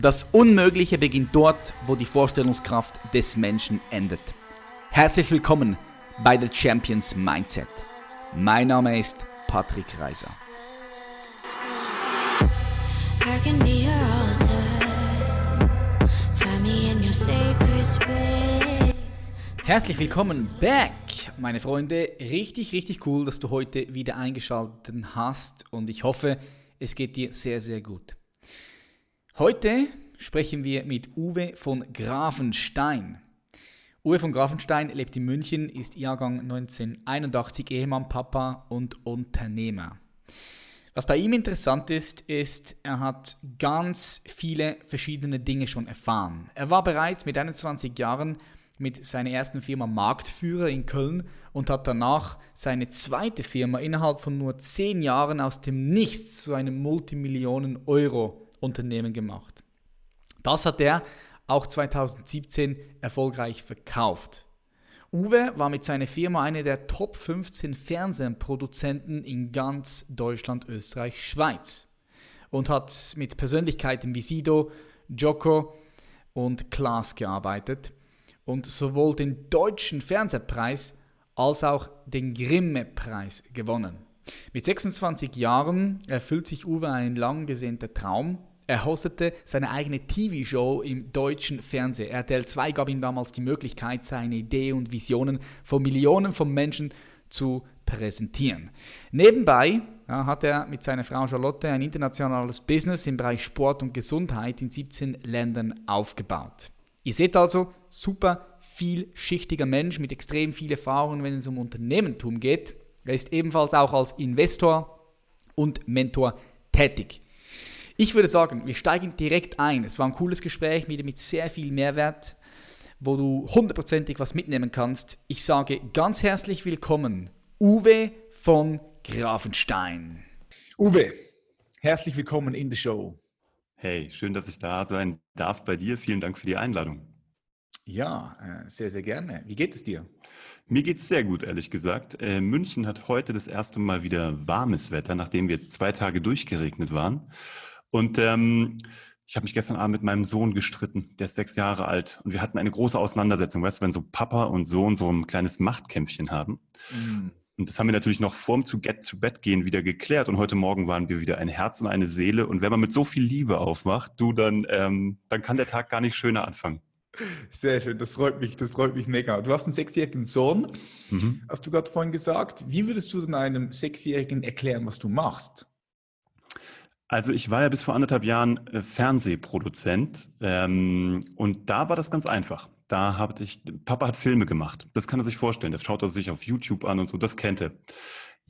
Das Unmögliche beginnt dort, wo die Vorstellungskraft des Menschen endet. Herzlich willkommen bei The Champions Mindset. Mein Name ist Patrick Reiser. Herzlich willkommen back, meine Freunde. Richtig, richtig cool, dass du heute wieder eingeschaltet hast und ich hoffe, es geht dir sehr, sehr gut. Heute sprechen wir mit Uwe von Grafenstein. Uwe von Grafenstein lebt in München, ist Jahrgang 1981, Ehemann, Papa und Unternehmer. Was bei ihm interessant ist, ist, er hat ganz viele verschiedene Dinge schon erfahren. Er war bereits mit 21 Jahren mit seiner ersten Firma Marktführer in Köln und hat danach seine zweite Firma innerhalb von nur 10 Jahren aus dem Nichts zu einem Multimillionen-Euro Unternehmen gemacht. Das hat er auch 2017 erfolgreich verkauft. Uwe war mit seiner Firma einer der Top 15 Fernsehproduzenten in ganz Deutschland, Österreich, Schweiz und hat mit Persönlichkeiten wie Sido, Joko und Klaas gearbeitet und sowohl den deutschen Fernsehpreis als auch den Grimme-Preis gewonnen. Mit 26 Jahren erfüllt sich Uwe ein lang gesehnter Traum. Er hostete seine eigene TV-Show im deutschen Fernsehen. RTL 2 gab ihm damals die Möglichkeit, seine Ideen und Visionen vor Millionen von Menschen zu präsentieren. Nebenbei ja, hat er mit seiner Frau Charlotte ein internationales Business im Bereich Sport und Gesundheit in 17 Ländern aufgebaut. Ihr seht also, super vielschichtiger Mensch mit extrem viel Erfahrung, wenn es um Unternehmertum geht. Er ist ebenfalls auch als Investor und Mentor tätig. Ich würde sagen, wir steigen direkt ein. Es war ein cooles Gespräch mit, mit sehr viel Mehrwert, wo du hundertprozentig was mitnehmen kannst. Ich sage ganz herzlich willkommen, Uwe von Grafenstein. Uwe, herzlich willkommen in der Show. Hey, schön, dass ich da sein darf bei dir. Vielen Dank für die Einladung. Ja, äh, sehr, sehr gerne. Wie geht es dir? Mir geht es sehr gut, ehrlich gesagt. Äh, München hat heute das erste Mal wieder warmes Wetter, nachdem wir jetzt zwei Tage durchgeregnet waren. Und ähm, ich habe mich gestern Abend mit meinem Sohn gestritten, der ist sechs Jahre alt. Und wir hatten eine große Auseinandersetzung, weißt du, wenn so Papa und Sohn so ein kleines Machtkämpfchen haben. Mhm. Und das haben wir natürlich noch vorm zu Get zu Bett gehen wieder geklärt. Und heute Morgen waren wir wieder ein Herz und eine Seele. Und wenn man mit so viel Liebe aufwacht, du, dann, ähm, dann kann der Tag gar nicht schöner anfangen. Sehr schön, das freut mich, das freut mich mega. Du hast einen sechsjährigen Sohn, mhm. hast du gerade vorhin gesagt. Wie würdest du denn einem Sechsjährigen erklären, was du machst? Also ich war ja bis vor anderthalb Jahren äh, Fernsehproduzent ähm, und da war das ganz einfach. Da habe ich, Papa hat Filme gemacht. Das kann er sich vorstellen. Das schaut er sich auf YouTube an und so. Das kennt er.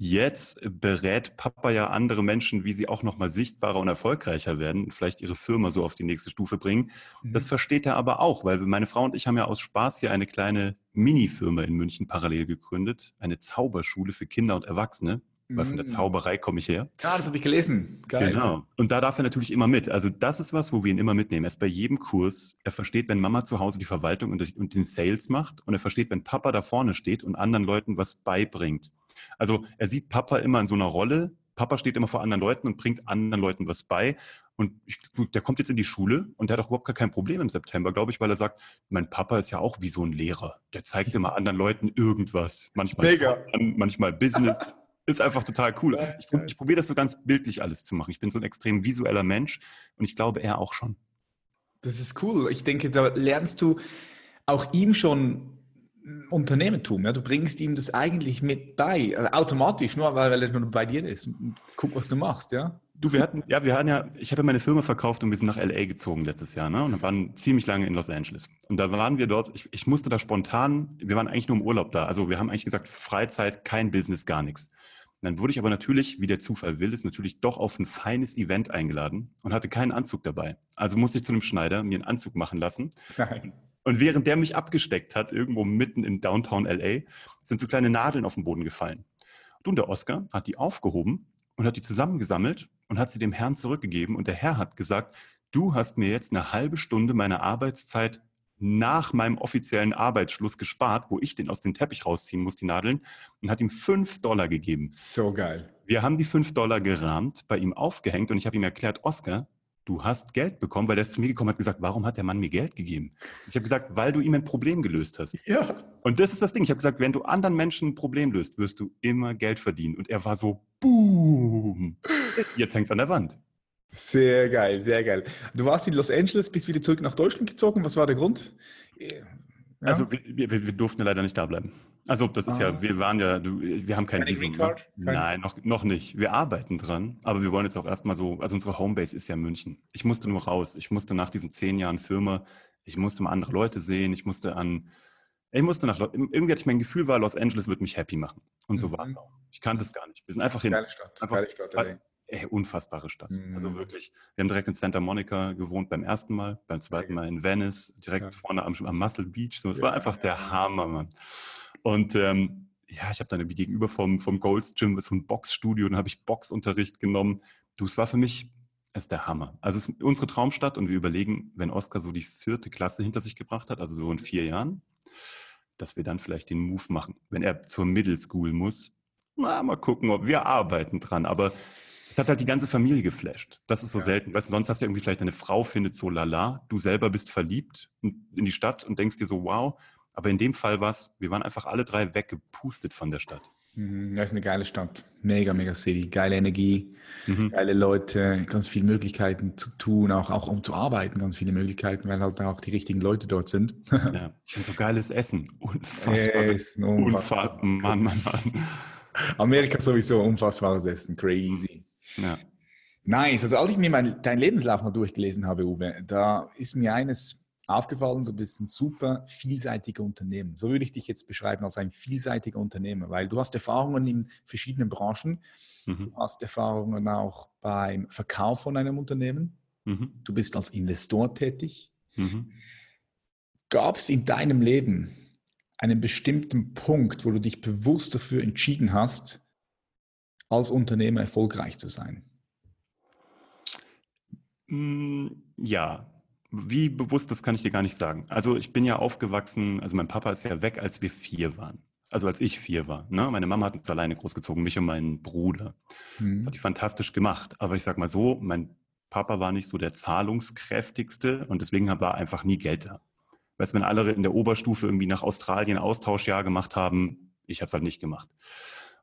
Jetzt berät Papa ja andere Menschen, wie sie auch nochmal sichtbarer und erfolgreicher werden und vielleicht ihre Firma so auf die nächste Stufe bringen. Mhm. Das versteht er aber auch, weil meine Frau und ich haben ja aus Spaß hier eine kleine Mini-Firma in München parallel gegründet. Eine Zauberschule für Kinder und Erwachsene. Weil von der mm. Zauberei komme ich her. Ja, das habe ich gelesen. Geil. Genau. Und da darf er natürlich immer mit. Also das ist was, wo wir ihn immer mitnehmen. Er ist bei jedem Kurs. Er versteht, wenn Mama zu Hause die Verwaltung und den Sales macht. Und er versteht, wenn Papa da vorne steht und anderen Leuten was beibringt. Also er sieht Papa immer in so einer Rolle. Papa steht immer vor anderen Leuten und bringt anderen Leuten was bei. Und ich, der kommt jetzt in die Schule und der hat auch überhaupt gar kein Problem im September, glaube ich, weil er sagt, mein Papa ist ja auch wie so ein Lehrer. Der zeigt immer anderen Leuten irgendwas. Manchmal, Zahlen, manchmal Business. Ist einfach total cool. Ich, ich probiere das so ganz bildlich alles zu machen. Ich bin so ein extrem visueller Mensch und ich glaube, er auch schon. Das ist cool. Ich denke, da lernst du auch ihm schon Unternehmertum. Ja? Du bringst ihm das eigentlich mit bei, also automatisch, nur weil, er nur bei dir ist. Guck, was du machst, ja. Du, wir hatten, ja, wir hatten ja, ich habe ja meine Firma verkauft und wir sind nach LA gezogen letztes Jahr, ne? Und waren ziemlich lange in Los Angeles. Und da waren wir dort, ich, ich musste da spontan, wir waren eigentlich nur im Urlaub da. Also wir haben eigentlich gesagt, Freizeit, kein Business, gar nichts. Dann wurde ich aber natürlich, wie der Zufall will, ist natürlich doch auf ein feines Event eingeladen und hatte keinen Anzug dabei. Also musste ich zu einem Schneider mir einen Anzug machen lassen. Nein. Und während der mich abgesteckt hat, irgendwo mitten in Downtown LA, sind so kleine Nadeln auf den Boden gefallen. Und der Oscar hat die aufgehoben und hat die zusammengesammelt und hat sie dem Herrn zurückgegeben. Und der Herr hat gesagt, du hast mir jetzt eine halbe Stunde meiner Arbeitszeit nach meinem offiziellen Arbeitsschluss gespart, wo ich den aus dem Teppich rausziehen muss, die Nadeln, und hat ihm fünf Dollar gegeben. So geil. Wir haben die fünf Dollar gerahmt, bei ihm aufgehängt und ich habe ihm erklärt, Oscar, du hast Geld bekommen, weil der ist zu mir gekommen und hat gesagt, warum hat der Mann mir Geld gegeben? Ich habe gesagt, weil du ihm ein Problem gelöst hast. Ja. Und das ist das Ding. Ich habe gesagt, wenn du anderen Menschen ein Problem löst, wirst du immer Geld verdienen. Und er war so, boom. Jetzt hängt es an der Wand. Sehr geil, sehr geil. Du warst in Los Angeles, bist wieder zurück nach Deutschland gezogen. Was war der Grund? Ja. Also wir, wir, wir, durften ja leider nicht da bleiben. Also das ist ah. ja, wir waren ja, wir haben kein Visum. Ne? Nein, noch, noch nicht. Wir arbeiten dran, aber wir wollen jetzt auch erstmal so, also unsere Homebase ist ja München. Ich musste nur raus. Ich musste nach diesen zehn Jahren Firma, ich musste mal andere Leute sehen, ich musste an, ich musste nach, irgendwie hatte ich mein Gefühl war, Los Angeles wird mich happy machen. Und so mhm. war es auch. Ich kannte es gar nicht. Wir sind einfach hin. Geile Stadt, einfach, geile Stadt. Ey, ey, unfassbare Stadt. Mhm. Also wirklich, wir haben direkt in Santa Monica gewohnt beim ersten Mal, beim zweiten Mal in Venice, direkt ja. vorne am, am, Muscle Beach. So, es ja, war einfach der Hammer, Mann. Und ähm, ja, ich habe dann irgendwie gegenüber vom, vom Golds Gym so ein Boxstudio, dann habe ich Boxunterricht genommen. Du, es war für mich, es ist der Hammer. Also es ist unsere Traumstadt und wir überlegen, wenn Oscar so die vierte Klasse hinter sich gebracht hat, also so in vier Jahren, dass wir dann vielleicht den Move machen. Wenn er zur Middle School muss, na, mal gucken, ob wir arbeiten dran. Aber es hat halt die ganze Familie geflasht. Das ist so ja. selten. Weißt du, sonst hast du irgendwie vielleicht eine Frau findet so lala, du selber bist verliebt in die Stadt und denkst dir so, wow, aber in dem Fall war es, wir waren einfach alle drei weggepustet von der Stadt. Mhm, das ist eine geile Stadt. Mega, mega City. Geile Energie, mhm. geile Leute, ganz viele Möglichkeiten zu tun, auch, auch um zu arbeiten, ganz viele Möglichkeiten, weil halt auch die richtigen Leute dort sind. Ja, und so geiles Essen. Unfassbar. Essen, unfassbar. Mann, Mann, Mann. Amerika sowieso unfassbares Essen. Crazy. Ja. Nice. Also als ich mir mein, deinen Lebenslauf mal durchgelesen habe, Uwe, da ist mir eines aufgefallen, du bist ein super vielseitiger Unternehmer. So würde ich dich jetzt beschreiben als ein vielseitiger Unternehmer, weil du hast Erfahrungen in verschiedenen Branchen, mhm. du hast Erfahrungen auch beim Verkauf von einem Unternehmen, mhm. du bist als Investor tätig. Mhm. Gab es in deinem Leben einen bestimmten Punkt, wo du dich bewusst dafür entschieden hast, als Unternehmer erfolgreich zu sein? Mm, ja, wie bewusst, das kann ich dir gar nicht sagen. Also ich bin ja aufgewachsen, also mein Papa ist ja weg, als wir vier waren. Also als ich vier war. Ne? Meine Mama hat uns alleine großgezogen, mich und meinen Bruder. Mhm. Das hat die fantastisch gemacht. Aber ich sag mal so, mein Papa war nicht so der zahlungskräftigste und deswegen war einfach nie Geld da. Weißt du, wenn alle in der Oberstufe irgendwie nach Australien Austauschjahr gemacht haben, ich habe es halt nicht gemacht.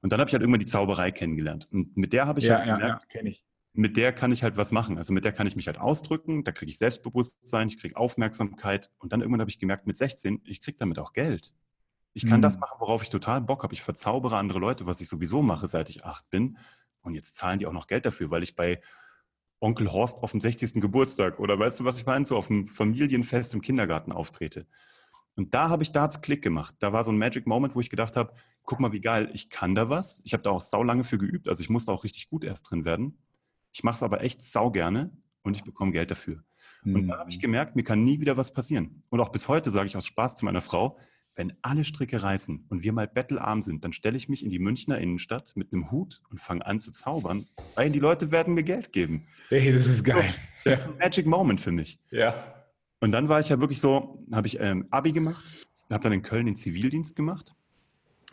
Und dann habe ich halt irgendwann die Zauberei kennengelernt. Und mit der habe ich ja, halt ja, gemerkt, ja, ich mit der kann ich halt was machen. Also mit der kann ich mich halt ausdrücken, da kriege ich Selbstbewusstsein, ich kriege Aufmerksamkeit und dann irgendwann habe ich gemerkt, mit 16, ich kriege damit auch Geld. Ich kann mhm. das machen, worauf ich total Bock habe. Ich verzaubere andere Leute, was ich sowieso mache, seit ich acht bin. Und jetzt zahlen die auch noch Geld dafür, weil ich bei Onkel Horst auf dem 60. Geburtstag oder weißt du, was ich meine, so auf dem Familienfest im Kindergarten auftrete. Und da habe ich da hat's Klick gemacht. Da war so ein Magic Moment, wo ich gedacht habe, guck mal, wie geil, ich kann da was. Ich habe da auch sau lange für geübt, also ich musste auch richtig gut erst drin werden. Ich mache es aber echt sau gerne und ich bekomme Geld dafür. Mhm. Und da habe ich mhm. gemerkt, mir kann nie wieder was passieren. Und auch bis heute sage ich aus Spaß zu meiner Frau, wenn alle Stricke reißen und wir mal bettelarm sind, dann stelle ich mich in die Münchner Innenstadt mit einem Hut und fange an zu zaubern, weil die Leute werden mir Geld geben. Hey, das ist geil. So, das ja. ist ein Magic Moment für mich. Ja. Und dann war ich ja wirklich so, habe ich ähm, Abi gemacht, habe dann in Köln den Zivildienst gemacht,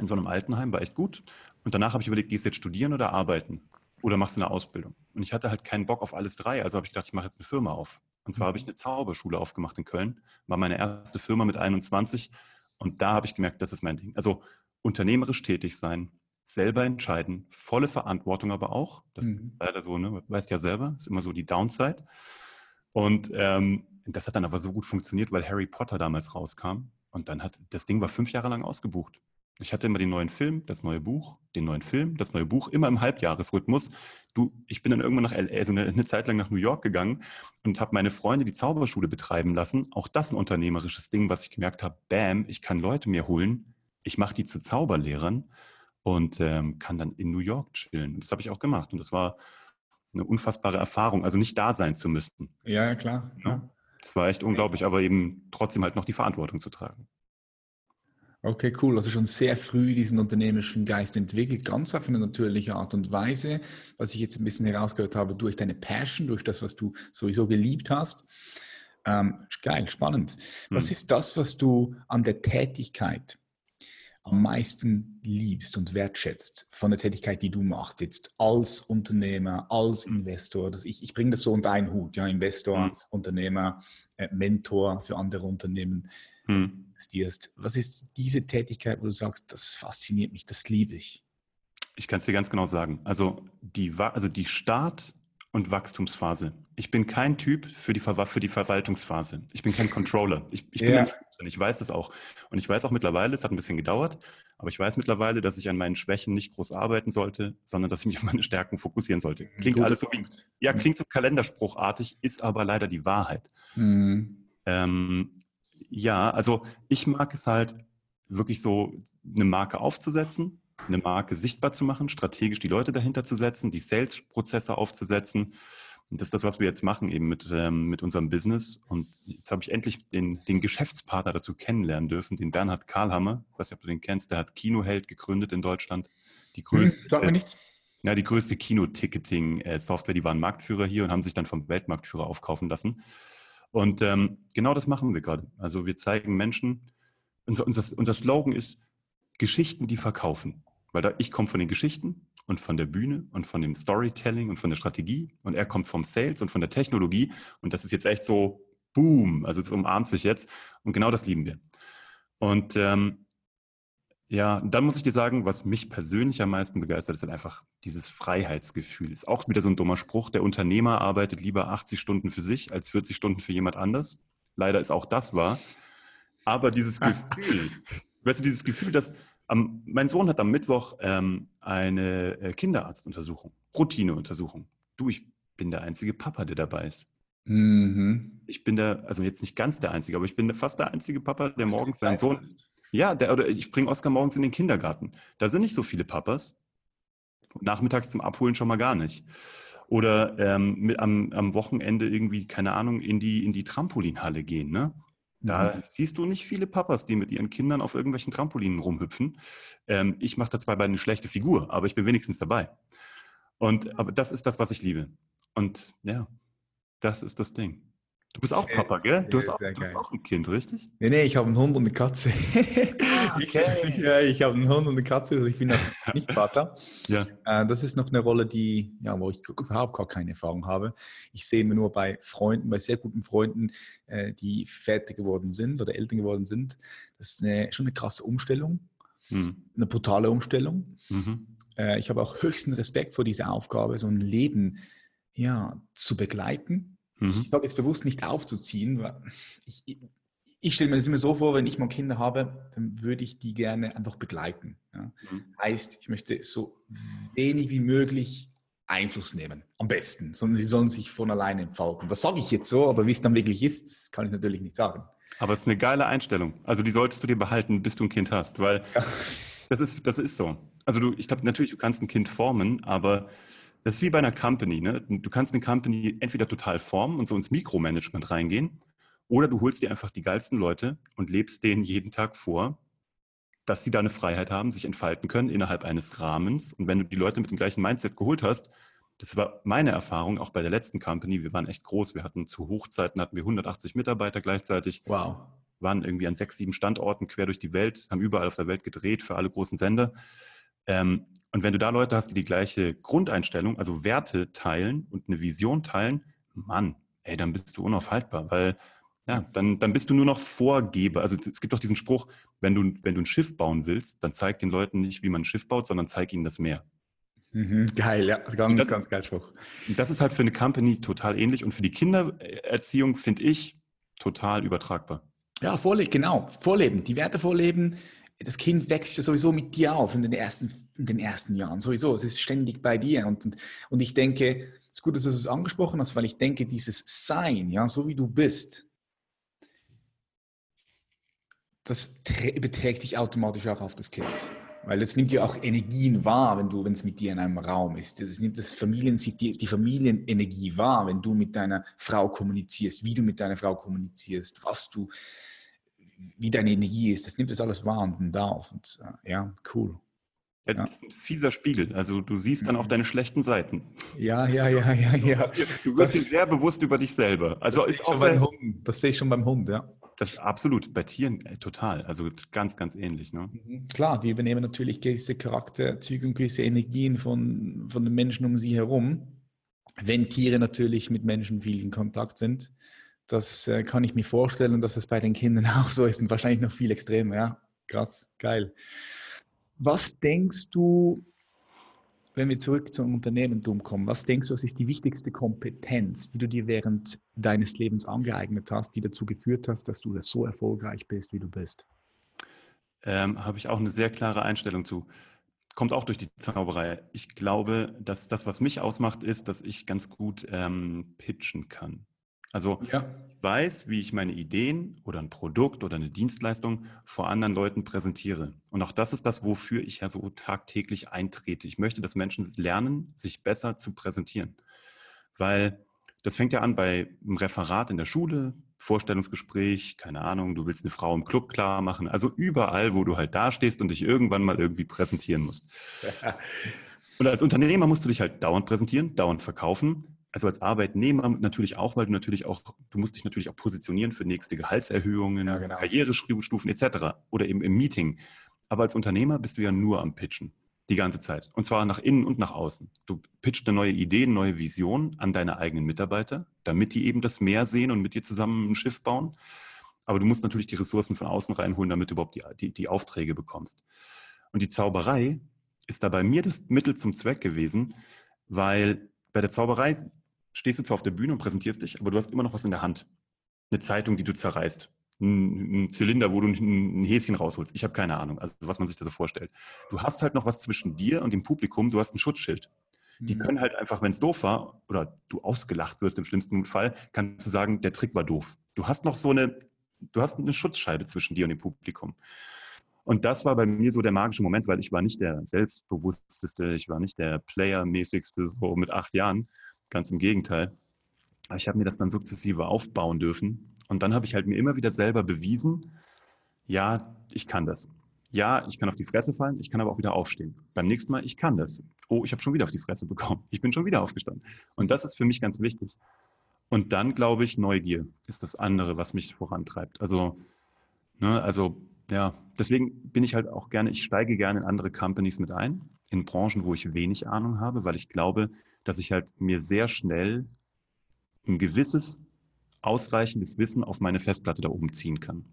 in so einem Altenheim, war echt gut. Und danach habe ich überlegt, gehst du jetzt studieren oder arbeiten? oder machst du eine Ausbildung? Und ich hatte halt keinen Bock auf alles drei, also habe ich gedacht, ich mache jetzt eine Firma auf. Und zwar habe ich mhm. eine Zauberschule aufgemacht in Köln, war meine erste Firma mit 21 und da habe ich gemerkt, das ist mein Ding. Also unternehmerisch tätig sein, selber entscheiden, volle Verantwortung aber auch. Das mhm. ist leider so, ne? weißt ja selber, ist immer so die Downside. Und ähm, das hat dann aber so gut funktioniert, weil Harry Potter damals rauskam. Und dann hat das Ding war fünf Jahre lang ausgebucht. Ich hatte immer den neuen Film, das neue Buch, den neuen Film, das neue Buch, immer im Halbjahresrhythmus. Du, ich bin dann irgendwann nach LA, also eine, eine Zeit lang nach New York gegangen und habe meine Freunde die Zauberschule betreiben lassen. Auch das ein unternehmerisches Ding, was ich gemerkt habe, bam, ich kann Leute mir holen, ich mache die zu Zauberlehrern und ähm, kann dann in New York chillen. Das habe ich auch gemacht und das war eine unfassbare Erfahrung, also nicht da sein zu müssen. Ja, klar. Ja. Das war echt unglaublich, aber eben trotzdem halt noch die Verantwortung zu tragen. Okay, cool. Also schon sehr früh diesen unternehmerischen Geist entwickelt, ganz auf eine natürliche Art und Weise, was ich jetzt ein bisschen herausgehört habe, durch deine Passion, durch das, was du sowieso geliebt hast. Ähm, geil, spannend. Was hm. ist das, was du an der Tätigkeit am meisten liebst und wertschätzt von der Tätigkeit, die du machst, jetzt als Unternehmer, als Investor? Das, ich, ich bringe das so unter einen Hut, ja, Investor, mhm. Unternehmer, äh, Mentor für andere Unternehmen. Mhm. Was ist diese Tätigkeit, wo du sagst, das fasziniert mich, das liebe ich? Ich kann es dir ganz genau sagen. Also die, also die Start- und Wachstumsphase. Ich bin kein Typ für die, Ver für die Verwaltungsphase. Ich bin kein Controller. Ich, ich bin ja. nicht. Ich weiß das auch. Und ich weiß auch mittlerweile, es hat ein bisschen gedauert, aber ich weiß mittlerweile, dass ich an meinen Schwächen nicht groß arbeiten sollte, sondern dass ich mich auf meine Stärken fokussieren sollte. Klingt Gute alles so wie, ja, klingt so kalenderspruchartig, ist aber leider die Wahrheit. Mhm. Ähm, ja, also ich mag es halt wirklich so, eine Marke aufzusetzen eine Marke sichtbar zu machen, strategisch die Leute dahinter zu setzen, die Sales-Prozesse aufzusetzen. Und das ist das, was wir jetzt machen, eben mit, ähm, mit unserem Business. Und jetzt habe ich endlich den, den Geschäftspartner dazu kennenlernen dürfen, den Bernhard Karlhammer. Ich weiß nicht, ob du den kennst, der hat Kinoheld gegründet in Deutschland. Die hm, größte, hm, mir nichts. Ja, die größte Kinoticketing-Software. Die waren Marktführer hier und haben sich dann vom Weltmarktführer aufkaufen lassen. Und ähm, genau das machen wir gerade. Also wir zeigen Menschen, unser, unser, unser Slogan ist Geschichten, die verkaufen. Weil da, ich komme von den Geschichten und von der Bühne und von dem Storytelling und von der Strategie und er kommt vom Sales und von der Technologie und das ist jetzt echt so boom, also es umarmt sich jetzt und genau das lieben wir. Und ähm, ja, dann muss ich dir sagen, was mich persönlich am meisten begeistert, ist halt einfach dieses Freiheitsgefühl. Ist auch wieder so ein dummer Spruch. Der Unternehmer arbeitet lieber 80 Stunden für sich als 40 Stunden für jemand anders. Leider ist auch das wahr. Aber dieses Gefühl, weißt du, dieses Gefühl, dass am, mein Sohn hat am Mittwoch ähm, eine äh, Kinderarztuntersuchung, Routineuntersuchung. Du, ich bin der einzige Papa, der dabei ist. Mhm. Ich bin der, also jetzt nicht ganz der einzige, aber ich bin fast der einzige Papa, der morgens seinen Sohn. Ja, der, oder ich bringe Oskar morgens in den Kindergarten. Da sind nicht so viele Papas. Nachmittags zum Abholen schon mal gar nicht. Oder ähm, mit, am, am Wochenende irgendwie, keine Ahnung, in die, in die Trampolinhalle gehen. Ne? Da mhm. siehst du nicht viele Papas, die mit ihren Kindern auf irgendwelchen Trampolinen rumhüpfen. Ähm, ich mache da zwar bei eine schlechte Figur, aber ich bin wenigstens dabei. Und aber das ist das, was ich liebe. Und ja, das ist das Ding. Du bist auch Papa, gell? Du, hast auch, du hast auch, ein Kind, richtig? Nee, nee, ich habe einen Hund und eine Katze. Ah, okay. ja, ich habe einen Hund und eine Katze, also ich bin nicht Vater. ja. Äh, das ist noch eine Rolle, die, ja, wo ich überhaupt gar keine Erfahrung habe. Ich sehe mir nur bei Freunden, bei sehr guten Freunden, äh, die Väter geworden sind oder Eltern geworden sind. Das ist eine, schon eine krasse Umstellung, hm. eine brutale Umstellung. Mhm. Äh, ich habe auch höchsten Respekt vor dieser Aufgabe, so ein Leben ja, zu begleiten Mhm. Ich sage jetzt bewusst nicht aufzuziehen, weil ich, ich, ich stelle mir das immer so vor, wenn ich mal Kinder habe, dann würde ich die gerne einfach begleiten. Ja. Mhm. Heißt, ich möchte so wenig wie möglich Einfluss nehmen, am besten, sondern sie sollen sich von alleine entfalten. Das sage ich jetzt so, aber wie es dann wirklich ist, das kann ich natürlich nicht sagen. Aber es ist eine geile Einstellung. Also die solltest du dir behalten, bis du ein Kind hast, weil ja. das, ist, das ist so. Also du, ich glaube natürlich, du kannst ein Kind formen, aber das ist wie bei einer Company. Ne? Du kannst eine Company entweder total formen und so ins Mikromanagement reingehen, oder du holst dir einfach die geilsten Leute und lebst denen jeden Tag vor, dass sie da eine Freiheit haben, sich entfalten können innerhalb eines Rahmens. Und wenn du die Leute mit dem gleichen Mindset geholt hast, das war meine Erfahrung auch bei der letzten Company. Wir waren echt groß. Wir hatten zu Hochzeiten hatten wir 180 Mitarbeiter gleichzeitig. Wow. Waren irgendwie an sechs, sieben Standorten quer durch die Welt, haben überall auf der Welt gedreht für alle großen Sender. Ähm, und wenn du da Leute hast, die die gleiche Grundeinstellung, also Werte teilen und eine Vision teilen, Mann, ey, dann bist du unaufhaltbar, weil ja, dann, dann bist du nur noch Vorgeber. Also es gibt doch diesen Spruch, wenn du, wenn du ein Schiff bauen willst, dann zeig den Leuten nicht, wie man ein Schiff baut, sondern zeig ihnen das Meer. Mhm, geil, ja, ganz, das, ganz geil Spruch. Das ist halt für eine Company total ähnlich und für die Kindererziehung finde ich total übertragbar. Ja, vorleben, genau, vorleben, die Werte vorleben, das Kind wächst ja sowieso mit dir auf in den ersten, in den ersten Jahren, sowieso. Es ist ständig bei dir. Und, und, und ich denke, es ist gut, dass du es angesprochen hast, weil ich denke, dieses Sein, ja, so wie du bist, das überträgt sich automatisch auch auf das Kind. Weil es nimmt ja auch Energien wahr, wenn du, wenn es mit dir in einem Raum ist. Es nimmt das Familien, die Familienenergie wahr, wenn du mit deiner Frau kommunizierst, wie du mit deiner Frau kommunizierst, was du, wie deine Energie ist. Das nimmt das alles wahr und darf. Und äh, ja, cool. Ja, das ist ein fieser Spiegel. Also du siehst dann auch mhm. deine schlechten Seiten. Ja, ja, ja, ja, ja. Du wirst dir sehr bewusst über dich selber. Also das ist auch beim Hund. Das sehe ich schon beim Hund, ja. Das ist absolut, bei Tieren äh, total. Also ganz, ganz ähnlich. Ne? Mhm. Klar, die übernehmen natürlich gewisse Charakterzüge und gewisse Energien von, von den Menschen um sie herum. Wenn Tiere natürlich mit Menschen viel in Kontakt sind, das äh, kann ich mir vorstellen, dass das bei den Kindern auch so ist und wahrscheinlich noch viel extremer. Ja, krass, geil. Was denkst du, wenn wir zurück zum Unternehmertum kommen, was denkst du, was ist die wichtigste Kompetenz, die du dir während deines Lebens angeeignet hast, die dazu geführt hast, dass du so erfolgreich bist, wie du bist? Ähm, Habe ich auch eine sehr klare Einstellung zu. Kommt auch durch die Zauberei. Ich glaube, dass das, was mich ausmacht, ist, dass ich ganz gut ähm, pitchen kann. Also ja. ich weiß, wie ich meine Ideen oder ein Produkt oder eine Dienstleistung vor anderen Leuten präsentiere. Und auch das ist das, wofür ich ja so tagtäglich eintrete. Ich möchte, dass Menschen lernen, sich besser zu präsentieren. Weil das fängt ja an bei einem Referat in der Schule, Vorstellungsgespräch, keine Ahnung, du willst eine Frau im Club klar machen. Also überall, wo du halt dastehst und dich irgendwann mal irgendwie präsentieren musst. Und als Unternehmer musst du dich halt dauernd präsentieren, dauernd verkaufen also als Arbeitnehmer natürlich auch, weil du natürlich auch, du musst dich natürlich auch positionieren für nächste Gehaltserhöhungen, ja, genau. Karrierestufen etc. oder eben im Meeting. Aber als Unternehmer bist du ja nur am Pitchen die ganze Zeit. Und zwar nach innen und nach außen. Du pitchst eine neue Idee, eine neue Vision an deine eigenen Mitarbeiter, damit die eben das Meer sehen und mit dir zusammen ein Schiff bauen. Aber du musst natürlich die Ressourcen von außen reinholen, damit du überhaupt die, die, die Aufträge bekommst. Und die Zauberei ist da bei mir das Mittel zum Zweck gewesen, weil bei der Zauberei stehst du zwar auf der Bühne und präsentierst dich, aber du hast immer noch was in der Hand. Eine Zeitung, die du zerreißt. Ein, ein Zylinder, wo du ein, ein Häschen rausholst. Ich habe keine Ahnung, also was man sich da so vorstellt. Du hast halt noch was zwischen dir und dem Publikum, du hast ein Schutzschild. Die mhm. können halt einfach, wenn es doof war oder du ausgelacht wirst im schlimmsten Fall, kannst du sagen, der Trick war doof. Du hast noch so eine, du hast eine Schutzscheibe zwischen dir und dem Publikum. Und das war bei mir so der magische Moment, weil ich war nicht der selbstbewussteste, ich war nicht der Player-mäßigste so mit acht Jahren, Ganz im Gegenteil. Aber ich habe mir das dann sukzessive aufbauen dürfen. Und dann habe ich halt mir immer wieder selber bewiesen, ja, ich kann das. Ja, ich kann auf die Fresse fallen, ich kann aber auch wieder aufstehen. Beim nächsten Mal, ich kann das. Oh, ich habe schon wieder auf die Fresse bekommen. Ich bin schon wieder aufgestanden. Und das ist für mich ganz wichtig. Und dann glaube ich, Neugier ist das andere, was mich vorantreibt. Also, ne, also ja, deswegen bin ich halt auch gerne, ich steige gerne in andere Companies mit ein, in Branchen, wo ich wenig Ahnung habe, weil ich glaube, dass ich halt mir sehr schnell ein gewisses, ausreichendes Wissen auf meine Festplatte da oben ziehen kann.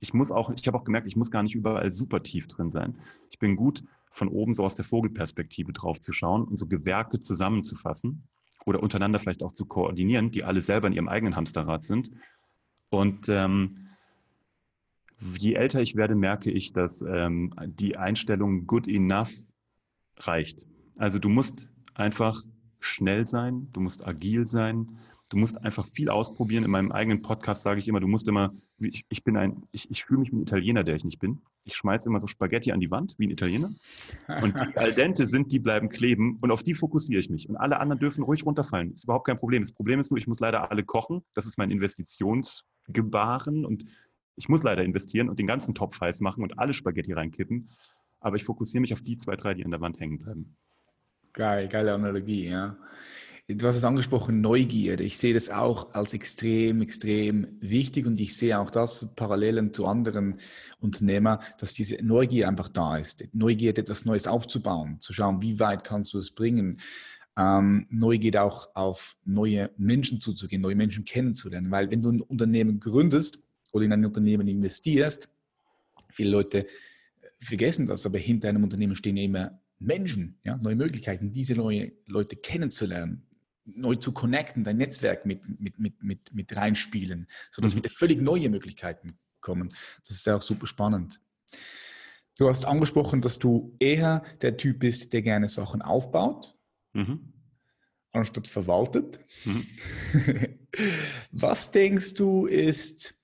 Ich muss auch, ich habe auch gemerkt, ich muss gar nicht überall super tief drin sein. Ich bin gut, von oben so aus der Vogelperspektive drauf zu schauen und so Gewerke zusammenzufassen oder untereinander vielleicht auch zu koordinieren, die alle selber in ihrem eigenen Hamsterrad sind. Und ähm, je älter ich werde, merke ich, dass ähm, die Einstellung good enough reicht. Also du musst einfach schnell sein, du musst agil sein, du musst einfach viel ausprobieren. In meinem eigenen Podcast sage ich immer, du musst immer, ich, ich bin ein, ich, ich fühle mich wie ein Italiener, der ich nicht bin. Ich schmeiße immer so Spaghetti an die Wand, wie ein Italiener. Und die al dente sind, die bleiben kleben und auf die fokussiere ich mich. Und alle anderen dürfen ruhig runterfallen. Das ist überhaupt kein Problem. Das Problem ist nur, ich muss leider alle kochen. Das ist mein Investitionsgebaren und ich muss leider investieren und den ganzen Topf heiß machen und alle Spaghetti reinkippen. Aber ich fokussiere mich auf die zwei, drei, die an der Wand hängen bleiben. Geil, geile Analogie, ja. Du hast es angesprochen, Neugierde. Ich sehe das auch als extrem, extrem wichtig und ich sehe auch das Parallelen zu anderen Unternehmern, dass diese Neugier einfach da ist. Neugierde, etwas Neues aufzubauen, zu schauen, wie weit kannst du es bringen. Ähm, Neugierde auch auf neue Menschen zuzugehen, neue Menschen kennenzulernen. Weil wenn du ein Unternehmen gründest oder in ein Unternehmen investierst, viele Leute vergessen das, aber hinter einem Unternehmen stehen immer Menschen, ja, neue Möglichkeiten, diese neue Leute kennenzulernen, neu zu connecten, dein Netzwerk mit, mit, mit, mit, mit reinspielen, sodass mhm. wieder völlig neue Möglichkeiten kommen. Das ist ja auch super spannend. Du hast angesprochen, dass du eher der Typ bist, der gerne Sachen aufbaut, mhm. anstatt verwaltet. Mhm. Was denkst du ist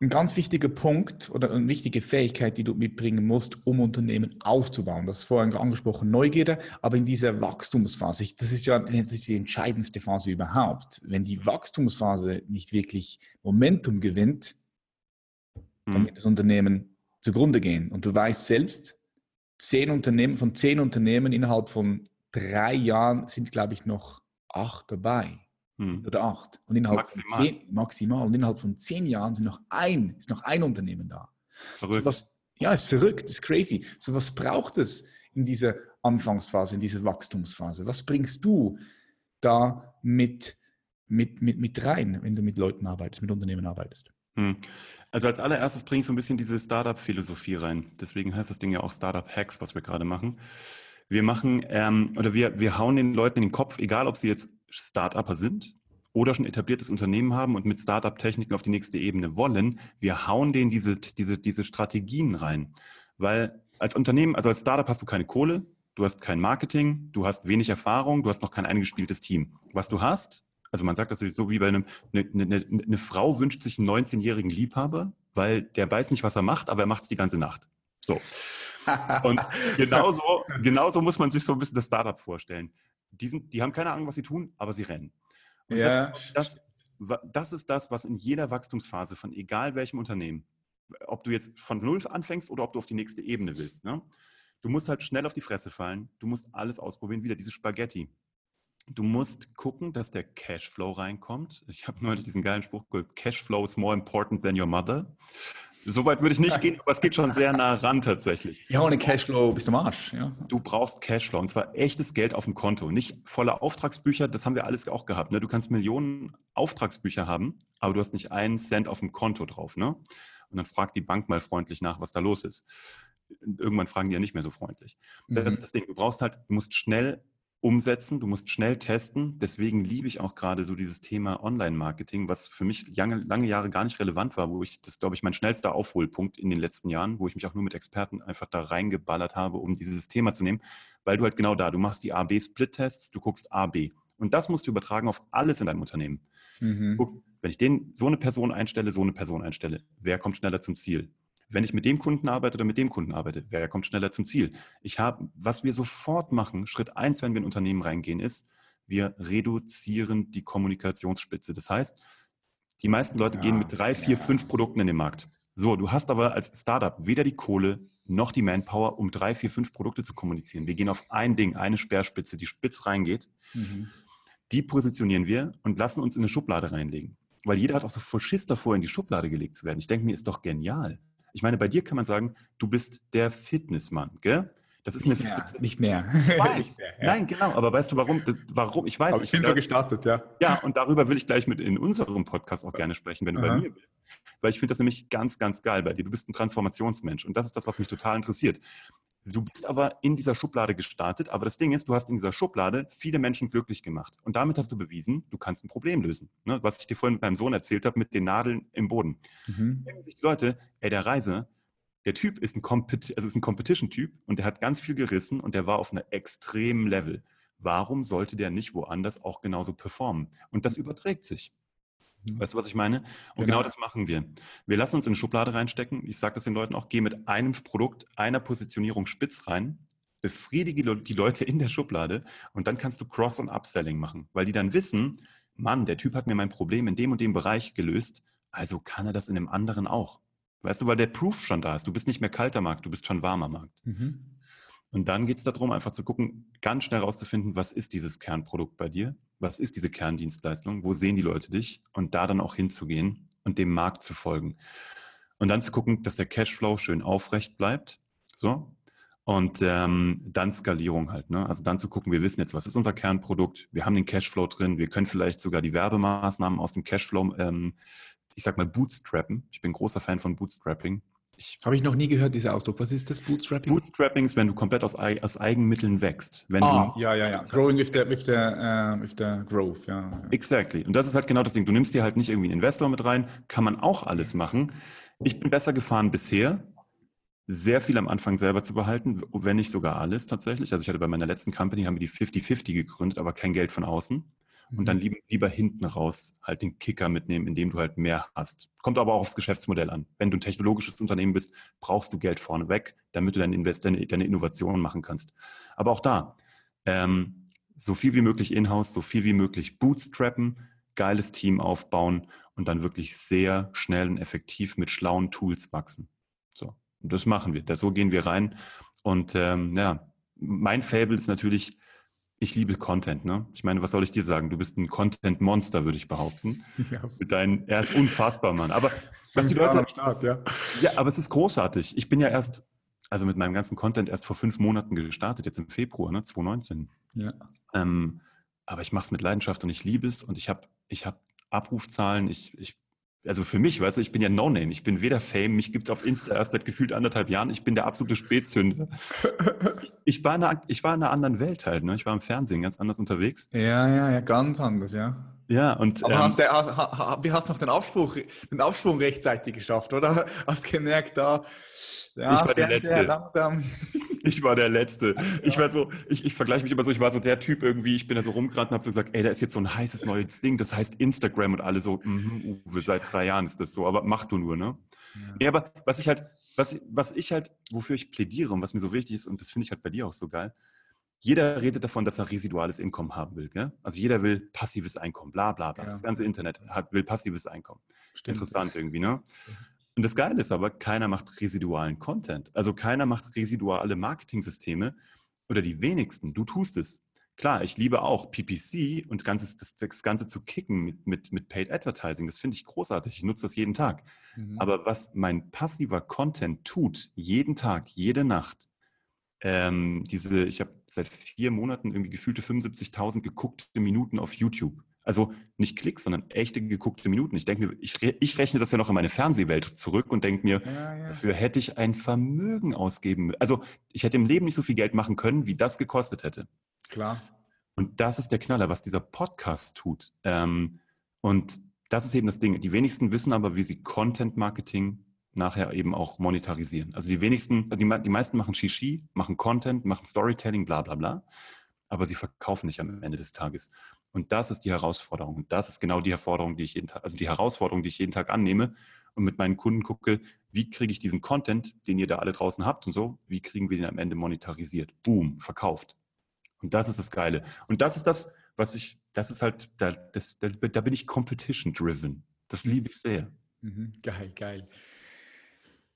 ein ganz wichtiger Punkt oder eine wichtige Fähigkeit, die du mitbringen musst, um Unternehmen aufzubauen. Das ist vorhin angesprochen, Neugierde, aber in dieser Wachstumsphase, das ist ja das ist die entscheidendste Phase überhaupt. Wenn die Wachstumsphase nicht wirklich Momentum gewinnt, dann mhm. wird das Unternehmen zugrunde gehen. Und du weißt selbst, zehn Unternehmen, von zehn Unternehmen innerhalb von drei Jahren sind, glaube ich, noch acht dabei. Hm. oder acht. Und innerhalb maximal. Von zehn, maximal. Und innerhalb von zehn Jahren sind noch ein, ist noch ein Unternehmen da. Verrückt. So was, ja, ist verrückt, ist crazy. So was braucht es in dieser Anfangsphase, in dieser Wachstumsphase? Was bringst du da mit, mit, mit, mit rein, wenn du mit Leuten arbeitest, mit Unternehmen arbeitest? Hm. Also als allererstes bringe ich so ein bisschen diese Startup-Philosophie rein. Deswegen heißt das Ding ja auch Startup Hacks, was wir gerade machen. Wir machen ähm, oder wir, wir hauen den Leuten in den Kopf, egal ob sie jetzt Startupper sind oder schon etabliertes Unternehmen haben und mit Startup-Techniken auf die nächste Ebene wollen, wir hauen denen diese, diese, diese Strategien rein. Weil als Unternehmen, also als Startup hast du keine Kohle, du hast kein Marketing, du hast wenig Erfahrung, du hast noch kein eingespieltes Team. Was du hast, also man sagt das so wie bei einem, eine, eine, eine Frau wünscht sich einen 19-jährigen Liebhaber, weil der weiß nicht, was er macht, aber er macht es die ganze Nacht. So. Und genauso, genauso muss man sich so ein bisschen das Startup vorstellen. Die, sind, die haben keine Ahnung, was sie tun, aber sie rennen. Und ja. das, das, das ist das, was in jeder Wachstumsphase von egal welchem Unternehmen, ob du jetzt von Null anfängst oder ob du auf die nächste Ebene willst, ne? du musst halt schnell auf die Fresse fallen, du musst alles ausprobieren, wieder diese Spaghetti. Du musst gucken, dass der Cashflow reinkommt. Ich habe neulich diesen geilen Spruch gehört, Cashflow is more important than your mother. Soweit würde ich nicht gehen, aber es geht schon sehr nah ran tatsächlich. Ja, ohne Cashflow bist du am Arsch. Ja. Du brauchst Cashflow und zwar echtes Geld auf dem Konto. Nicht volle Auftragsbücher, das haben wir alles auch gehabt. Ne? Du kannst Millionen Auftragsbücher haben, aber du hast nicht einen Cent auf dem Konto drauf. Ne? Und dann fragt die Bank mal freundlich nach, was da los ist. Irgendwann fragen die ja nicht mehr so freundlich. Das mhm. ist das Ding. Du brauchst halt, du musst schnell umsetzen, du musst schnell testen. Deswegen liebe ich auch gerade so dieses Thema Online-Marketing, was für mich lange, lange Jahre gar nicht relevant war, wo ich, das glaube ich, mein schnellster Aufholpunkt in den letzten Jahren, wo ich mich auch nur mit Experten einfach da reingeballert habe, um dieses Thema zu nehmen, weil du halt genau da, du machst die A-B-Split-Tests, du guckst A-B. Und das musst du übertragen auf alles in deinem Unternehmen. Mhm. Guckst, wenn ich den so eine Person einstelle, so eine Person einstelle, wer kommt schneller zum Ziel? Wenn ich mit dem Kunden arbeite oder mit dem Kunden arbeite, wer kommt schneller zum Ziel? Ich habe, was wir sofort machen, Schritt eins, wenn wir in ein Unternehmen reingehen, ist, wir reduzieren die Kommunikationsspitze. Das heißt, die meisten Leute ja, gehen mit drei, vier, ja. fünf Produkten in den Markt. So, du hast aber als Startup weder die Kohle noch die Manpower, um drei, vier, fünf Produkte zu kommunizieren. Wir gehen auf ein Ding, eine Speerspitze, die spitz reingeht. Mhm. Die positionieren wir und lassen uns in eine Schublade reinlegen. Weil jeder hat auch so voll Schiss davor, in die Schublade gelegt zu werden. Ich denke mir, ist doch genial. Ich meine, bei dir kann man sagen, du bist der Fitnessmann, gell? Das ist nicht eine. Mehr, nicht mehr. Ich weiß. mehr, ja. Nein, genau. Aber weißt du, warum? Das, warum? Ich weiß. Aber ich bin so gestartet, ja. Ja, und darüber will ich gleich mit in unserem Podcast auch gerne sprechen, wenn du Aha. bei mir bist. Weil ich finde das nämlich ganz, ganz geil bei dir. Du bist ein Transformationsmensch. Und das ist das, was mich total interessiert. Du bist aber in dieser Schublade gestartet, aber das Ding ist, du hast in dieser Schublade viele Menschen glücklich gemacht. Und damit hast du bewiesen, du kannst ein Problem lösen. Ne? Was ich dir vorhin mit meinem Sohn erzählt habe, mit den Nadeln im Boden. Mhm. Denken sich die Leute, ey, der Reise, der Typ ist ein, Compet also ist ein Competition-Typ und der hat ganz viel gerissen und der war auf einem extremen Level. Warum sollte der nicht woanders auch genauso performen? Und das überträgt sich. Mhm. Weißt du, was ich meine? Und genau. genau. das machen wir. Wir lassen uns in eine Schublade reinstecken. Ich sage das den Leuten auch, geh mit einem Produkt, einer Positionierung spitz rein, befriedige die Leute in der Schublade und dann kannst du Cross- und Upselling machen, weil die dann wissen, Mann, der Typ hat mir mein Problem in dem und dem Bereich gelöst, also kann er das in einem anderen auch. Weißt du, weil der Proof schon da ist. Du bist nicht mehr kalter Markt, du bist schon warmer Markt. Mhm. Und dann geht es darum, einfach zu gucken, ganz schnell rauszufinden, was ist dieses Kernprodukt bei dir? Was ist diese Kerndienstleistung? Wo sehen die Leute dich? Und da dann auch hinzugehen und dem Markt zu folgen. Und dann zu gucken, dass der Cashflow schön aufrecht bleibt. So. Und ähm, dann Skalierung halt. Ne? Also dann zu gucken, wir wissen jetzt, was ist unser Kernprodukt? Wir haben den Cashflow drin. Wir können vielleicht sogar die Werbemaßnahmen aus dem Cashflow, ähm, ich sag mal, bootstrappen. Ich bin großer Fan von Bootstrapping. Habe ich noch nie gehört, dieser Ausdruck. Was ist das Bootstrapping? Bootstrapping ist, wenn du komplett aus, aus Eigenmitteln wächst. Ah, ja, ja, ja. Growing with the, with the, uh, with the growth, ja, ja. Exactly. Und das ist halt genau das Ding. Du nimmst dir halt nicht irgendwie einen Investor mit rein. Kann man auch alles machen. Ich bin besser gefahren bisher, sehr viel am Anfang selber zu behalten, wenn nicht sogar alles tatsächlich. Also ich hatte bei meiner letzten Company, haben wir die 50-50 gegründet, aber kein Geld von außen und dann mhm. lieber, lieber hinten raus halt den Kicker mitnehmen, indem du halt mehr hast. Kommt aber auch aufs Geschäftsmodell an. Wenn du ein technologisches Unternehmen bist, brauchst du Geld vorneweg, damit du deine, Invest deine, deine Innovationen machen kannst. Aber auch da, ähm, so viel wie möglich in-house, so viel wie möglich bootstrappen, geiles Team aufbauen und dann wirklich sehr schnell und effektiv mit schlauen Tools wachsen. So, und das machen wir. Da, so gehen wir rein. Und ähm, ja, mein Fable ist natürlich, ich liebe Content, ne? Ich meine, was soll ich dir sagen? Du bist ein Content-Monster, würde ich behaupten. Ja. Mit deinen, er ist unfassbar, Mann. Aber was die Leute. Start, ja. ja, aber es ist großartig. Ich bin ja erst, also mit meinem ganzen Content erst vor fünf Monaten gestartet, jetzt im Februar, ne? 2019. Ja. Ähm, aber ich mache es mit Leidenschaft und ich liebe es und ich habe ich hab Abrufzahlen, ich, ich also für mich, weißt du, ich bin ja No-Name. Ich bin weder Fame, mich gibt es auf Insta erst seit gefühlt anderthalb Jahren. Ich bin der absolute Spätzünder. Ich war in einer, ich war in einer anderen Welt halt. Ne? Ich war im Fernsehen ganz anders unterwegs. Ja, ja, ja, ganz anders, ja. Ja, und. Aber ähm, hast, du, hast, hast noch den Aufsprung, den Aufsprung rechtzeitig geschafft, oder? Hast gemerkt, da. Ja, ich war der Letzte. Langsam. Ich war der Letzte. Ja. Ich war so, ich, ich vergleiche mich immer so, ich war so der Typ irgendwie, ich bin da so rumgerannt und habe so gesagt, ey, da ist jetzt so ein heißes neues Ding, das heißt Instagram und alle so, mm, Uwe, seit drei Jahren ist das so, aber mach du nur, ne? Ja. Nee, aber was ich halt, was, was ich halt, wofür ich plädiere und was mir so wichtig ist, und das finde ich halt bei dir auch so geil, jeder redet davon, dass er residuales Einkommen haben will. Gell? Also jeder will passives Einkommen, bla bla bla. Ja. Das ganze Internet hat, will passives Einkommen. Stimmt. Interessant irgendwie, ne? Und das Geile ist aber, keiner macht residualen Content. Also keiner macht residuale Marketing-Systeme oder die wenigsten. Du tust es. Klar, ich liebe auch PPC und ganzes, das, das Ganze zu kicken mit, mit, mit Paid Advertising. Das finde ich großartig. Ich nutze das jeden Tag. Mhm. Aber was mein passiver Content tut, jeden Tag, jede Nacht, ähm, diese, ich habe seit vier Monaten irgendwie gefühlte 75.000 geguckte Minuten auf YouTube. Also nicht Klicks, sondern echte geguckte Minuten. Ich denke mir, ich, ich, rechne das ja noch in meine Fernsehwelt zurück und denke mir, ja, ja. dafür hätte ich ein Vermögen ausgeben. Also ich hätte im Leben nicht so viel Geld machen können, wie das gekostet hätte. Klar. Und das ist der Knaller, was dieser Podcast tut. Ähm, und das ist eben das Ding. Die wenigsten wissen aber, wie sie Content Marketing nachher eben auch monetarisieren. Also die wenigsten, also die, die meisten machen Shishi, machen Content, machen Storytelling, bla bla bla, aber sie verkaufen nicht am Ende des Tages. Und das ist die Herausforderung. Und das ist genau die Herausforderung, die ich jeden Tag, also die Herausforderung, die ich jeden Tag annehme und mit meinen Kunden gucke, wie kriege ich diesen Content, den ihr da alle draußen habt und so, wie kriegen wir den am Ende monetarisiert? Boom, verkauft. Und das ist das Geile. Und das ist das, was ich, das ist halt, da, das, da, da bin ich competition driven. Das liebe ich sehr. Mhm, geil, geil.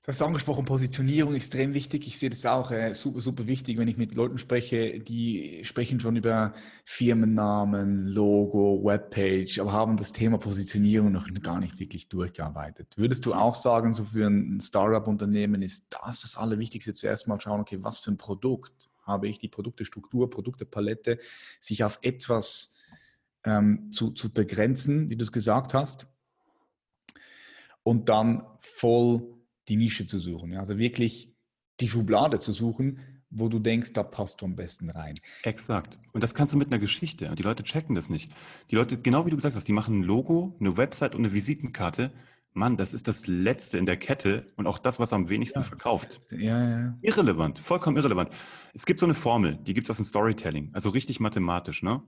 Du hast angesprochen, Positionierung extrem wichtig. Ich sehe das auch äh, super, super wichtig, wenn ich mit Leuten spreche, die sprechen schon über Firmennamen, Logo, Webpage, aber haben das Thema Positionierung noch gar nicht wirklich durchgearbeitet. Würdest du auch sagen, so für ein Startup-Unternehmen ist das das Allerwichtigste, zuerst mal schauen, okay, was für ein Produkt habe ich, die Produktestruktur, Produktepalette, sich auf etwas ähm, zu, zu begrenzen, wie du es gesagt hast, und dann voll die Nische zu suchen. Also wirklich die Schublade zu suchen, wo du denkst, da passt du am besten rein. Exakt. Und das kannst du mit einer Geschichte. Und die Leute checken das nicht. Die Leute, genau wie du gesagt hast, die machen ein Logo, eine Website und eine Visitenkarte. Mann, das ist das Letzte in der Kette und auch das, was am wenigsten ja, verkauft. Ja, ja. Irrelevant, vollkommen irrelevant. Es gibt so eine Formel, die gibt es aus dem Storytelling, also richtig mathematisch, ne?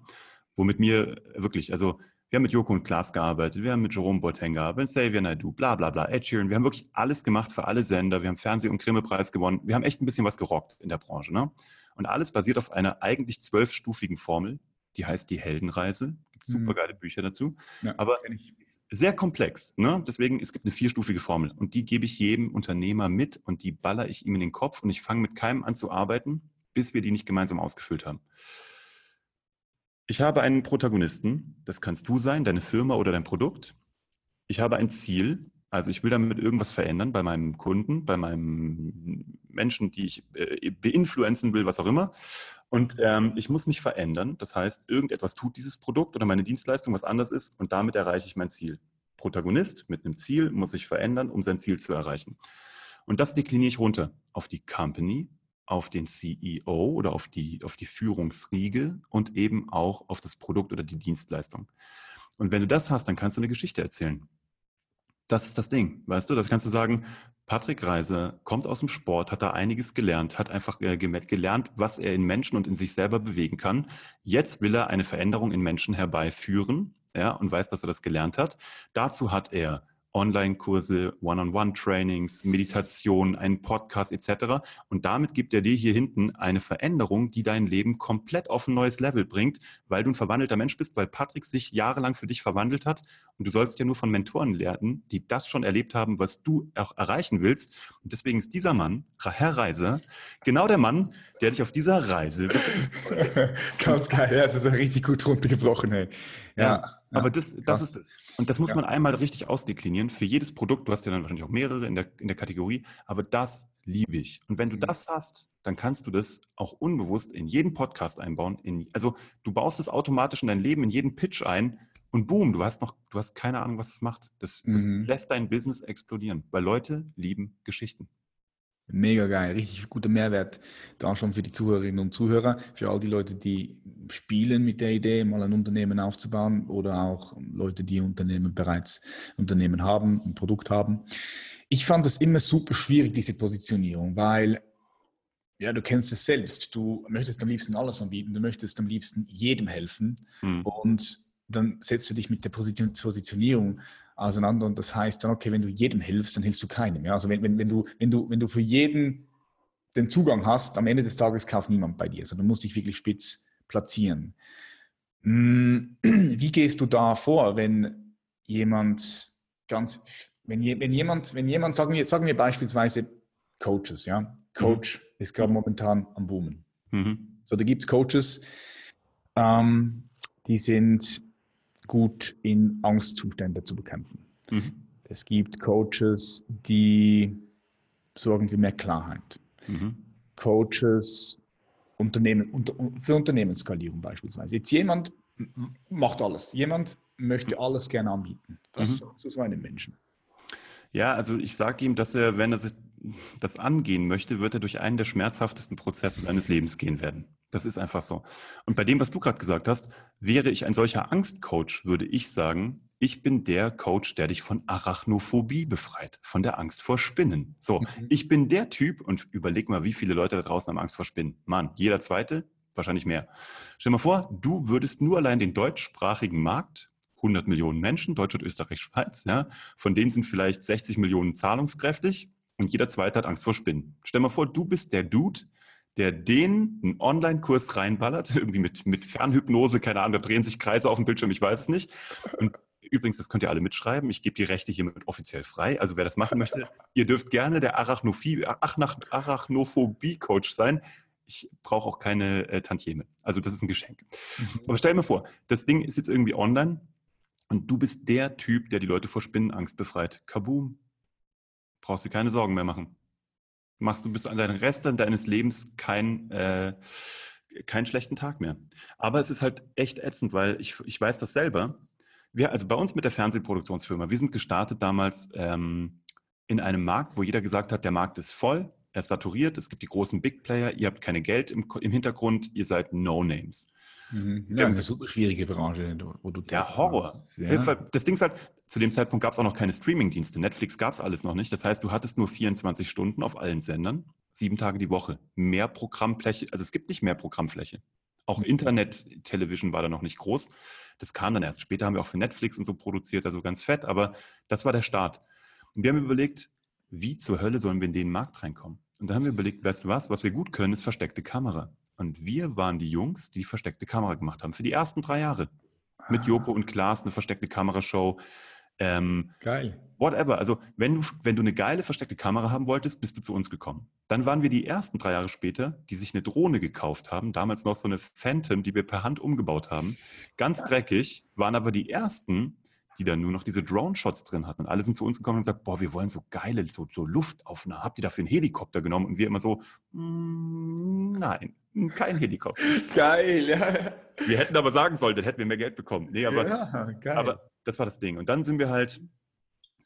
Womit mir wirklich, also wir haben mit Joko und Klaas gearbeitet, wir haben mit Jerome Boateng gearbeitet, Xavier Naidoo, bla bla bla, Ed Sheeran. Wir haben wirklich alles gemacht für alle Sender. Wir haben Fernseh- und Grimme-Preis gewonnen. Wir haben echt ein bisschen was gerockt in der Branche. Ne? Und alles basiert auf einer eigentlich zwölfstufigen Formel, die heißt die Heldenreise. Gibt super mhm. geile Bücher dazu. Ja, aber sehr komplex. Ne? Deswegen, es gibt eine vierstufige Formel. Und die gebe ich jedem Unternehmer mit und die baller ich ihm in den Kopf. Und ich fange mit keinem an zu arbeiten, bis wir die nicht gemeinsam ausgefüllt haben. Ich habe einen Protagonisten, das kannst du sein, deine Firma oder dein Produkt. Ich habe ein Ziel, also ich will damit irgendwas verändern bei meinem Kunden, bei meinem Menschen, die ich äh, beinfluenzen will, was auch immer. Und ähm, ich muss mich verändern. Das heißt, irgendetwas tut dieses Produkt oder meine Dienstleistung, was anders ist, und damit erreiche ich mein Ziel. Protagonist mit einem Ziel muss sich verändern, um sein Ziel zu erreichen. Und das dekliniere ich runter auf die Company, auf den CEO oder auf die, auf die Führungsriege und eben auch auf das Produkt oder die Dienstleistung. Und wenn du das hast, dann kannst du eine Geschichte erzählen. Das ist das Ding, weißt du? Das kannst du sagen, Patrick Reise kommt aus dem Sport, hat da einiges gelernt, hat einfach äh, gelernt, was er in Menschen und in sich selber bewegen kann. Jetzt will er eine Veränderung in Menschen herbeiführen, ja, und weiß, dass er das gelernt hat. Dazu hat er Online-Kurse, One-on-One-Trainings, Meditation, einen Podcast etc. Und damit gibt er dir hier hinten eine Veränderung, die dein Leben komplett auf ein neues Level bringt, weil du ein verwandelter Mensch bist, weil Patrick sich jahrelang für dich verwandelt hat. Und du sollst ja nur von Mentoren lernen, die das schon erlebt haben, was du auch erreichen willst. Und deswegen ist dieser Mann, Herr Reiser, genau der Mann, der dich auf dieser Reise. Ganz geil, ja, das ist ja richtig gut runtergebrochen, hey. Ja, ja aber das, das ist es. Und das muss ja. man einmal richtig ausdeklinieren. Für jedes Produkt, du hast ja dann wahrscheinlich auch mehrere in der, in der Kategorie, aber das liebe ich. Und wenn du mhm. das hast, dann kannst du das auch unbewusst in jeden Podcast einbauen. In, also du baust es automatisch in dein Leben, in jeden Pitch ein und boom, du hast noch, du hast keine Ahnung, was es macht. Das, das mhm. lässt dein Business explodieren, weil Leute lieben Geschichten. Mega geil, richtig guter Mehrwert da schon für die Zuhörerinnen und Zuhörer, für all die Leute, die spielen mit der Idee, mal ein Unternehmen aufzubauen oder auch Leute, die Unternehmen bereits Unternehmen haben, ein Produkt haben. Ich fand es immer super schwierig, diese Positionierung, weil ja, du kennst es selbst. Du möchtest am liebsten alles anbieten, du möchtest am liebsten jedem helfen mhm. und dann setzt du dich mit der Positionierung auseinander. Und das heißt dann, okay, wenn du jedem hilfst, dann hilfst du keinem. Ja? Also wenn, wenn, wenn, du, wenn, du, wenn du für jeden den Zugang hast, am Ende des Tages kauft niemand bei dir, sondern du musst dich wirklich spitz platzieren. Hm, wie gehst du da vor, wenn jemand ganz, wenn, wenn jemand, wenn jemand, sagen wir, sagen wir beispielsweise Coaches, ja, Coach mhm. ist gerade momentan am Boomen. Mhm. So, da gibt es Coaches, ähm, die sind gut in Angstzustände zu bekämpfen. Mhm. Es gibt Coaches, die sorgen für mehr Klarheit. Mhm. Coaches Unternehmen, für Unternehmensskalierung beispielsweise. Jetzt jemand macht alles. Jemand möchte alles gerne anbieten. Was mhm. so einem Menschen? Ja, also ich sage ihm, dass er, wenn er das angehen möchte, wird er durch einen der schmerzhaftesten Prozesse seines Lebens gehen werden. Das ist einfach so. Und bei dem, was du gerade gesagt hast, wäre ich ein solcher Angstcoach, würde ich sagen, ich bin der Coach, der dich von Arachnophobie befreit, von der Angst vor Spinnen. So, mhm. ich bin der Typ und überleg mal, wie viele Leute da draußen haben Angst vor Spinnen. Mann, jeder zweite, wahrscheinlich mehr. Stell dir mal vor, du würdest nur allein den deutschsprachigen Markt 100 Millionen Menschen, Deutschland, Österreich, Schweiz, ja, von denen sind vielleicht 60 Millionen zahlungskräftig und jeder zweite hat Angst vor Spinnen. Stell mal vor, du bist der Dude, der den einen Online-Kurs reinballert, irgendwie mit, mit Fernhypnose, keine Ahnung, da drehen sich Kreise auf dem Bildschirm, ich weiß es nicht. Und übrigens, das könnt ihr alle mitschreiben, ich gebe die Rechte hiermit offiziell frei. Also wer das machen möchte, ihr dürft gerne der Arachnophobie-Coach sein. Ich brauche auch keine äh, Tantieme. Also das ist ein Geschenk. Mhm. Aber stell mir vor, das Ding ist jetzt irgendwie online und du bist der Typ, der die Leute vor Spinnenangst befreit. Kaboom. Brauchst du keine Sorgen mehr machen machst du bis an deinen Rest deines Lebens kein, äh, keinen schlechten Tag mehr. Aber es ist halt echt ätzend, weil ich, ich weiß das selber. Wir, also bei uns mit der Fernsehproduktionsfirma, wir sind gestartet damals ähm, in einem Markt, wo jeder gesagt hat, der Markt ist voll, er ist saturiert, es gibt die großen Big Player, ihr habt keine Geld im, im Hintergrund, ihr seid No-Names. Mhm. Ja, eine super schwierige Branche, wo du Ja, Horror. Ja. Das Ding ist halt, zu dem Zeitpunkt gab es auch noch keine Streaming-Dienste. Netflix gab es alles noch nicht. Das heißt, du hattest nur 24 Stunden auf allen Sendern, sieben Tage die Woche. Mehr Programmfläche, also es gibt nicht mehr Programmfläche. Auch mhm. Internet-Television war da noch nicht groß. Das kam dann erst. Später haben wir auch für Netflix und so produziert, also ganz fett, aber das war der Start. Und wir haben überlegt, wie zur Hölle sollen wir in den Markt reinkommen? Und da haben wir überlegt, weißt du was, was wir gut können, ist versteckte Kamera. Und wir waren die Jungs, die versteckte Kamera gemacht haben. Für die ersten drei Jahre. Mit ah. Joko und Klaas eine versteckte Kamerashow. Ähm, Geil. Whatever. Also, wenn du, wenn du eine geile versteckte Kamera haben wolltest, bist du zu uns gekommen. Dann waren wir die ersten drei Jahre später, die sich eine Drohne gekauft haben. Damals noch so eine Phantom, die wir per Hand umgebaut haben. Ganz dreckig, waren aber die ersten, die dann nur noch diese Drone-Shots drin hatten. Und alle sind zu uns gekommen und gesagt, boah, wir wollen so geile, so, so Luftaufnahmen. Habt ihr dafür einen Helikopter genommen? Und wir immer so, mm, nein, kein Helikopter. Geil, ja. Wir hätten aber sagen sollen, dann hätten wir mehr Geld bekommen. Nee, aber, ja, aber das war das Ding. Und dann sind wir halt,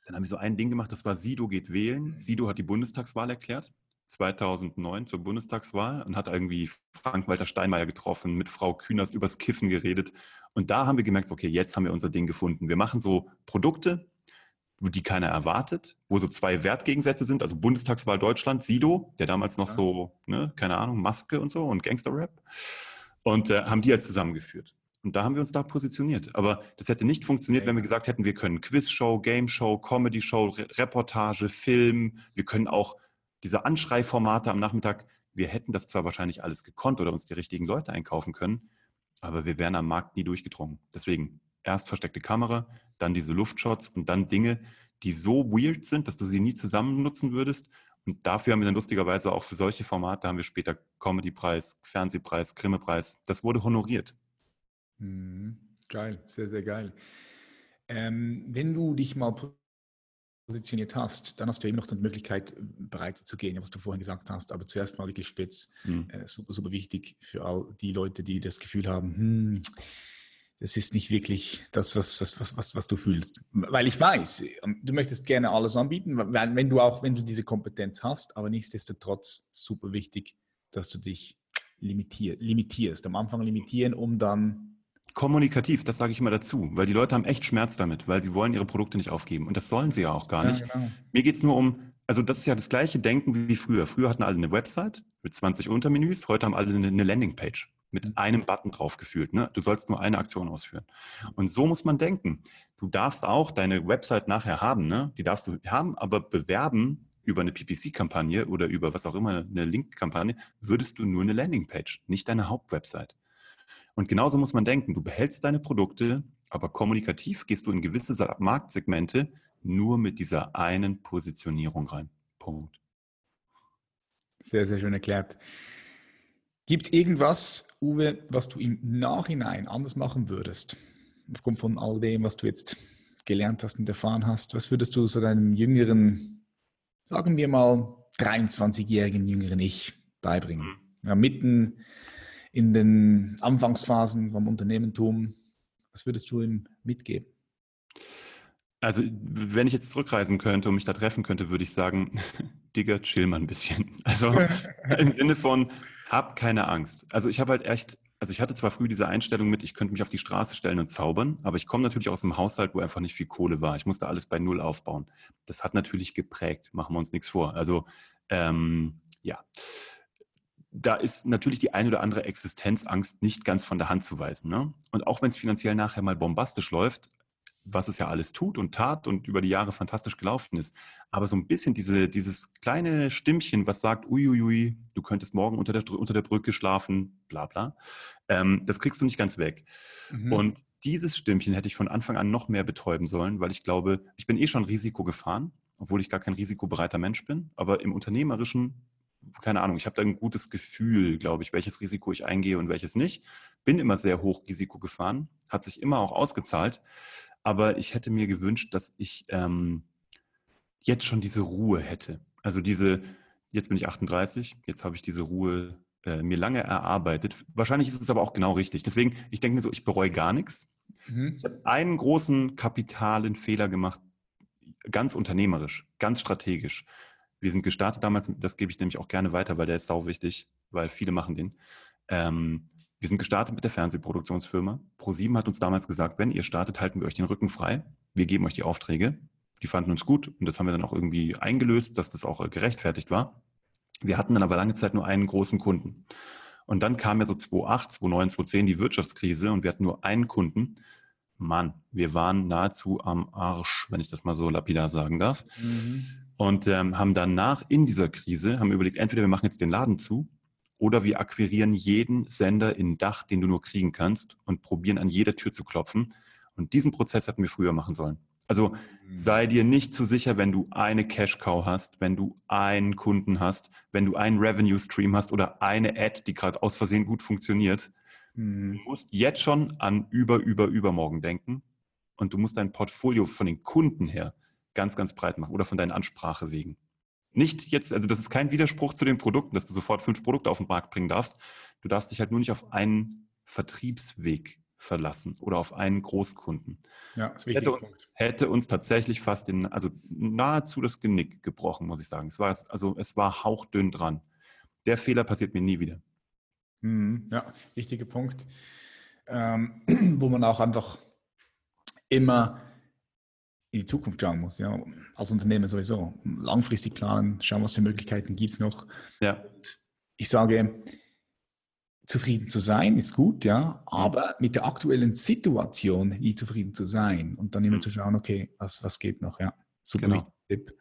dann haben wir so ein Ding gemacht, das war Sido geht wählen. Sido hat die Bundestagswahl erklärt. 2009 zur Bundestagswahl und hat irgendwie Frank-Walter Steinmeier getroffen, mit Frau Künast übers Kiffen geredet. Und da haben wir gemerkt, okay, jetzt haben wir unser Ding gefunden. Wir machen so Produkte, die keiner erwartet, wo so zwei Wertgegensätze sind, also Bundestagswahl Deutschland, Sido, der damals noch ja. so, ne, keine Ahnung, Maske und so und Gangster-Rap. Und äh, haben die halt zusammengeführt. Und da haben wir uns da positioniert. Aber das hätte nicht funktioniert, wenn wir gesagt hätten, wir können Quizshow, Game Show, Comedy Show, Re Reportage, Film, wir können auch diese Anschreiformate am Nachmittag. Wir hätten das zwar wahrscheinlich alles gekonnt oder uns die richtigen Leute einkaufen können, aber wir wären am Markt nie durchgedrungen. Deswegen erst versteckte Kamera, dann diese Luftshots und dann Dinge, die so weird sind, dass du sie nie zusammen nutzen würdest. Und dafür haben wir dann lustigerweise auch für solche Formate haben wir später Comedy-Preis, Fernsehpreis, Grimme-Preis. Das wurde honoriert. Mhm. Geil, sehr, sehr geil. Ähm, wenn du dich mal positioniert hast, dann hast du eben noch die Möglichkeit, breiter zu gehen, was du vorhin gesagt hast. Aber zuerst mal wirklich spitz, mhm. äh, super, super wichtig für all die Leute, die das Gefühl haben, hm, das ist nicht wirklich das, was, was, was, was du fühlst. Weil ich weiß, du möchtest gerne alles anbieten, wenn du auch, wenn du diese Kompetenz hast, aber nichtsdestotrotz super wichtig, dass du dich limitier, limitierst. Am Anfang limitieren, um dann kommunikativ, das sage ich immer dazu, weil die Leute haben echt Schmerz damit, weil sie wollen ihre Produkte nicht aufgeben. Und das sollen sie ja auch gar nicht. Ja, genau. Mir geht es nur um, also das ist ja das gleiche Denken wie früher. Früher hatten alle eine Website mit 20 Untermenüs, heute haben alle eine Landingpage mit mhm. einem Button drauf gefühlt. Ne? Du sollst nur eine Aktion ausführen. Und so muss man denken. Du darfst auch deine Website nachher haben, ne? die darfst du haben, aber bewerben über eine PPC-Kampagne oder über was auch immer, eine Link-Kampagne, würdest du nur eine Landingpage, nicht deine Hauptwebsite. Und genauso muss man denken, du behältst deine Produkte, aber kommunikativ gehst du in gewisse Marktsegmente nur mit dieser einen Positionierung rein. Punkt. Sehr, sehr schön erklärt. Gibt es irgendwas, Uwe, was du im Nachhinein anders machen würdest? Aufgrund von all dem, was du jetzt gelernt hast und erfahren hast, was würdest du so deinem jüngeren, sagen wir mal, 23-jährigen jüngeren Ich beibringen? Mhm. Ja, mitten in den Anfangsphasen vom Unternehmertum? Was würdest du ihm mitgeben? Also, wenn ich jetzt zurückreisen könnte und mich da treffen könnte, würde ich sagen, Digga, chill mal ein bisschen. Also im Sinne von, hab keine Angst. Also ich habe halt echt, also ich hatte zwar früh diese Einstellung mit, ich könnte mich auf die Straße stellen und zaubern, aber ich komme natürlich aus einem Haushalt, wo einfach nicht viel Kohle war. Ich musste alles bei Null aufbauen. Das hat natürlich geprägt, machen wir uns nichts vor. Also ähm, ja, da ist natürlich die ein oder andere Existenzangst nicht ganz von der Hand zu weisen. Ne? Und auch wenn es finanziell nachher mal bombastisch läuft, was es ja alles tut und tat und über die Jahre fantastisch gelaufen ist. Aber so ein bisschen diese, dieses kleine Stimmchen, was sagt, uiuiui, du könntest morgen unter der, unter der Brücke schlafen, bla bla, ähm, das kriegst du nicht ganz weg. Mhm. Und dieses Stimmchen hätte ich von Anfang an noch mehr betäuben sollen, weil ich glaube, ich bin eh schon Risiko gefahren, obwohl ich gar kein risikobereiter Mensch bin. Aber im Unternehmerischen keine Ahnung, ich habe da ein gutes Gefühl, glaube ich, welches Risiko ich eingehe und welches nicht. Bin immer sehr hoch Risiko gefahren, hat sich immer auch ausgezahlt. Aber ich hätte mir gewünscht, dass ich ähm, jetzt schon diese Ruhe hätte. Also diese, jetzt bin ich 38, jetzt habe ich diese Ruhe äh, mir lange erarbeitet. Wahrscheinlich ist es aber auch genau richtig. Deswegen, ich denke mir so, ich bereue gar nichts. Mhm. Ich habe einen großen kapitalen Fehler gemacht, ganz unternehmerisch, ganz strategisch. Wir sind gestartet damals, das gebe ich nämlich auch gerne weiter, weil der ist sau wichtig, weil viele machen den. Ähm, wir sind gestartet mit der Fernsehproduktionsfirma. ProSieben hat uns damals gesagt, wenn ihr startet, halten wir euch den Rücken frei. Wir geben euch die Aufträge. Die fanden uns gut und das haben wir dann auch irgendwie eingelöst, dass das auch äh, gerechtfertigt war. Wir hatten dann aber lange Zeit nur einen großen Kunden. Und dann kam ja so 2008, 2009, 2010 die Wirtschaftskrise und wir hatten nur einen Kunden. Mann, wir waren nahezu am Arsch, wenn ich das mal so lapidar sagen darf. Mhm und ähm, haben danach in dieser Krise, haben überlegt, entweder wir machen jetzt den Laden zu oder wir akquirieren jeden Sender in Dach, den du nur kriegen kannst und probieren an jeder Tür zu klopfen. Und diesen Prozess hätten wir früher machen sollen. Also mhm. sei dir nicht zu sicher, wenn du eine Cash-Cow hast, wenn du einen Kunden hast, wenn du einen Revenue-Stream hast oder eine Ad, die gerade aus Versehen gut funktioniert. Mhm. Du musst jetzt schon an über, über, übermorgen denken und du musst dein Portfolio von den Kunden her ganz, ganz breit machen oder von deinen Ansprache wegen. Nicht jetzt, also das ist kein Widerspruch zu den Produkten, dass du sofort fünf Produkte auf den Markt bringen darfst. Du darfst dich halt nur nicht auf einen Vertriebsweg verlassen oder auf einen Großkunden. Ja, das hätte uns, hätte uns tatsächlich fast in, also nahezu das Genick gebrochen, muss ich sagen. Es war, also es war hauchdünn dran. Der Fehler passiert mir nie wieder. Mhm, ja, wichtiger Punkt, ähm, wo man auch einfach immer in die Zukunft schauen muss. Ja. Als Unternehmer sowieso. Langfristig planen, schauen, was für Möglichkeiten gibt es noch. Ja. Ich sage, zufrieden zu sein, ist gut, ja, aber mit der aktuellen Situation nie zufrieden zu sein und dann immer mhm. zu schauen, okay, was, was geht noch, ja. Super genau. Tipp.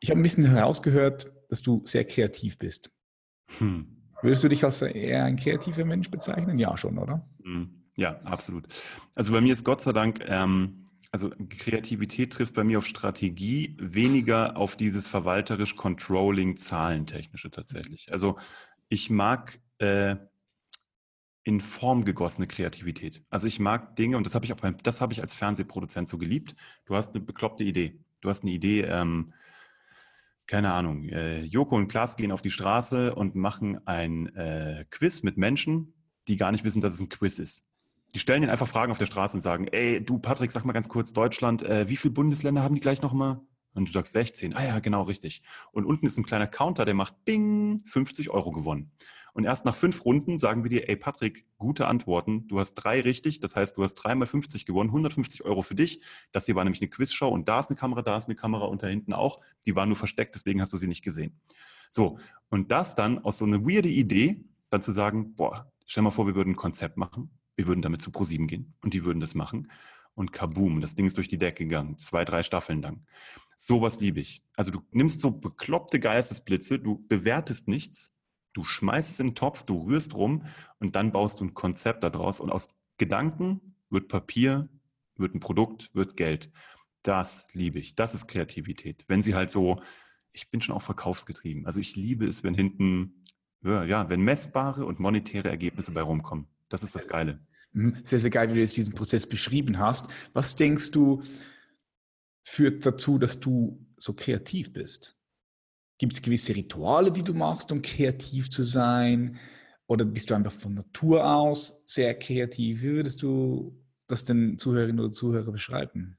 Ich habe ein bisschen herausgehört, dass du sehr kreativ bist. Hm. Würdest du dich als eher ein kreativer Mensch bezeichnen? Ja, schon, oder? Hm. Ja, absolut. Also bei mir ist Gott sei Dank, ähm, also Kreativität trifft bei mir auf Strategie, weniger auf dieses verwalterisch Controlling, Zahlentechnische tatsächlich. Also ich mag äh, in Form gegossene Kreativität. Also ich mag Dinge, und das habe ich auch beim, das habe ich als Fernsehproduzent so geliebt. Du hast eine bekloppte Idee. Du hast eine Idee, ähm, keine Ahnung, äh, Joko und Klaas gehen auf die Straße und machen ein äh, Quiz mit Menschen, die gar nicht wissen, dass es ein Quiz ist. Die stellen ihnen einfach Fragen auf der Straße und sagen, ey, du Patrick, sag mal ganz kurz, Deutschland, äh, wie viele Bundesländer haben die gleich nochmal? Und du sagst 16. Ah ja, genau, richtig. Und unten ist ein kleiner Counter, der macht Bing, 50 Euro gewonnen. Und erst nach fünf Runden sagen wir dir, ey Patrick, gute Antworten. Du hast drei richtig, das heißt, du hast dreimal 50 gewonnen, 150 Euro für dich. Das hier war nämlich eine Quizshow und da ist eine Kamera, da ist eine Kamera und da hinten auch. Die war nur versteckt, deswegen hast du sie nicht gesehen. So, und das dann aus so einer weirde Idee, dann zu sagen, boah, stell mal vor, wir würden ein Konzept machen, wir würden damit zu ProSieben gehen und die würden das machen. Und kaboom, das Ding ist durch die Decke gegangen, zwei, drei Staffeln lang. Sowas liebe ich. Also du nimmst so bekloppte Geistesblitze, du bewertest nichts, Du schmeißt es in den Topf, du rührst rum und dann baust du ein Konzept daraus. Und aus Gedanken wird Papier, wird ein Produkt, wird Geld. Das liebe ich. Das ist Kreativität. Wenn sie halt so, ich bin schon auch verkaufsgetrieben. Also ich liebe es, wenn hinten, ja, wenn messbare und monetäre Ergebnisse bei rumkommen. Das ist das Geile. Mhm. Sehr, sehr geil, wie du jetzt diesen Prozess beschrieben hast. Was denkst du, führt dazu, dass du so kreativ bist? Gibt es gewisse Rituale, die du machst, um kreativ zu sein? Oder bist du einfach von Natur aus sehr kreativ? Wie würdest du das den Zuhörerinnen oder Zuhörern beschreiben?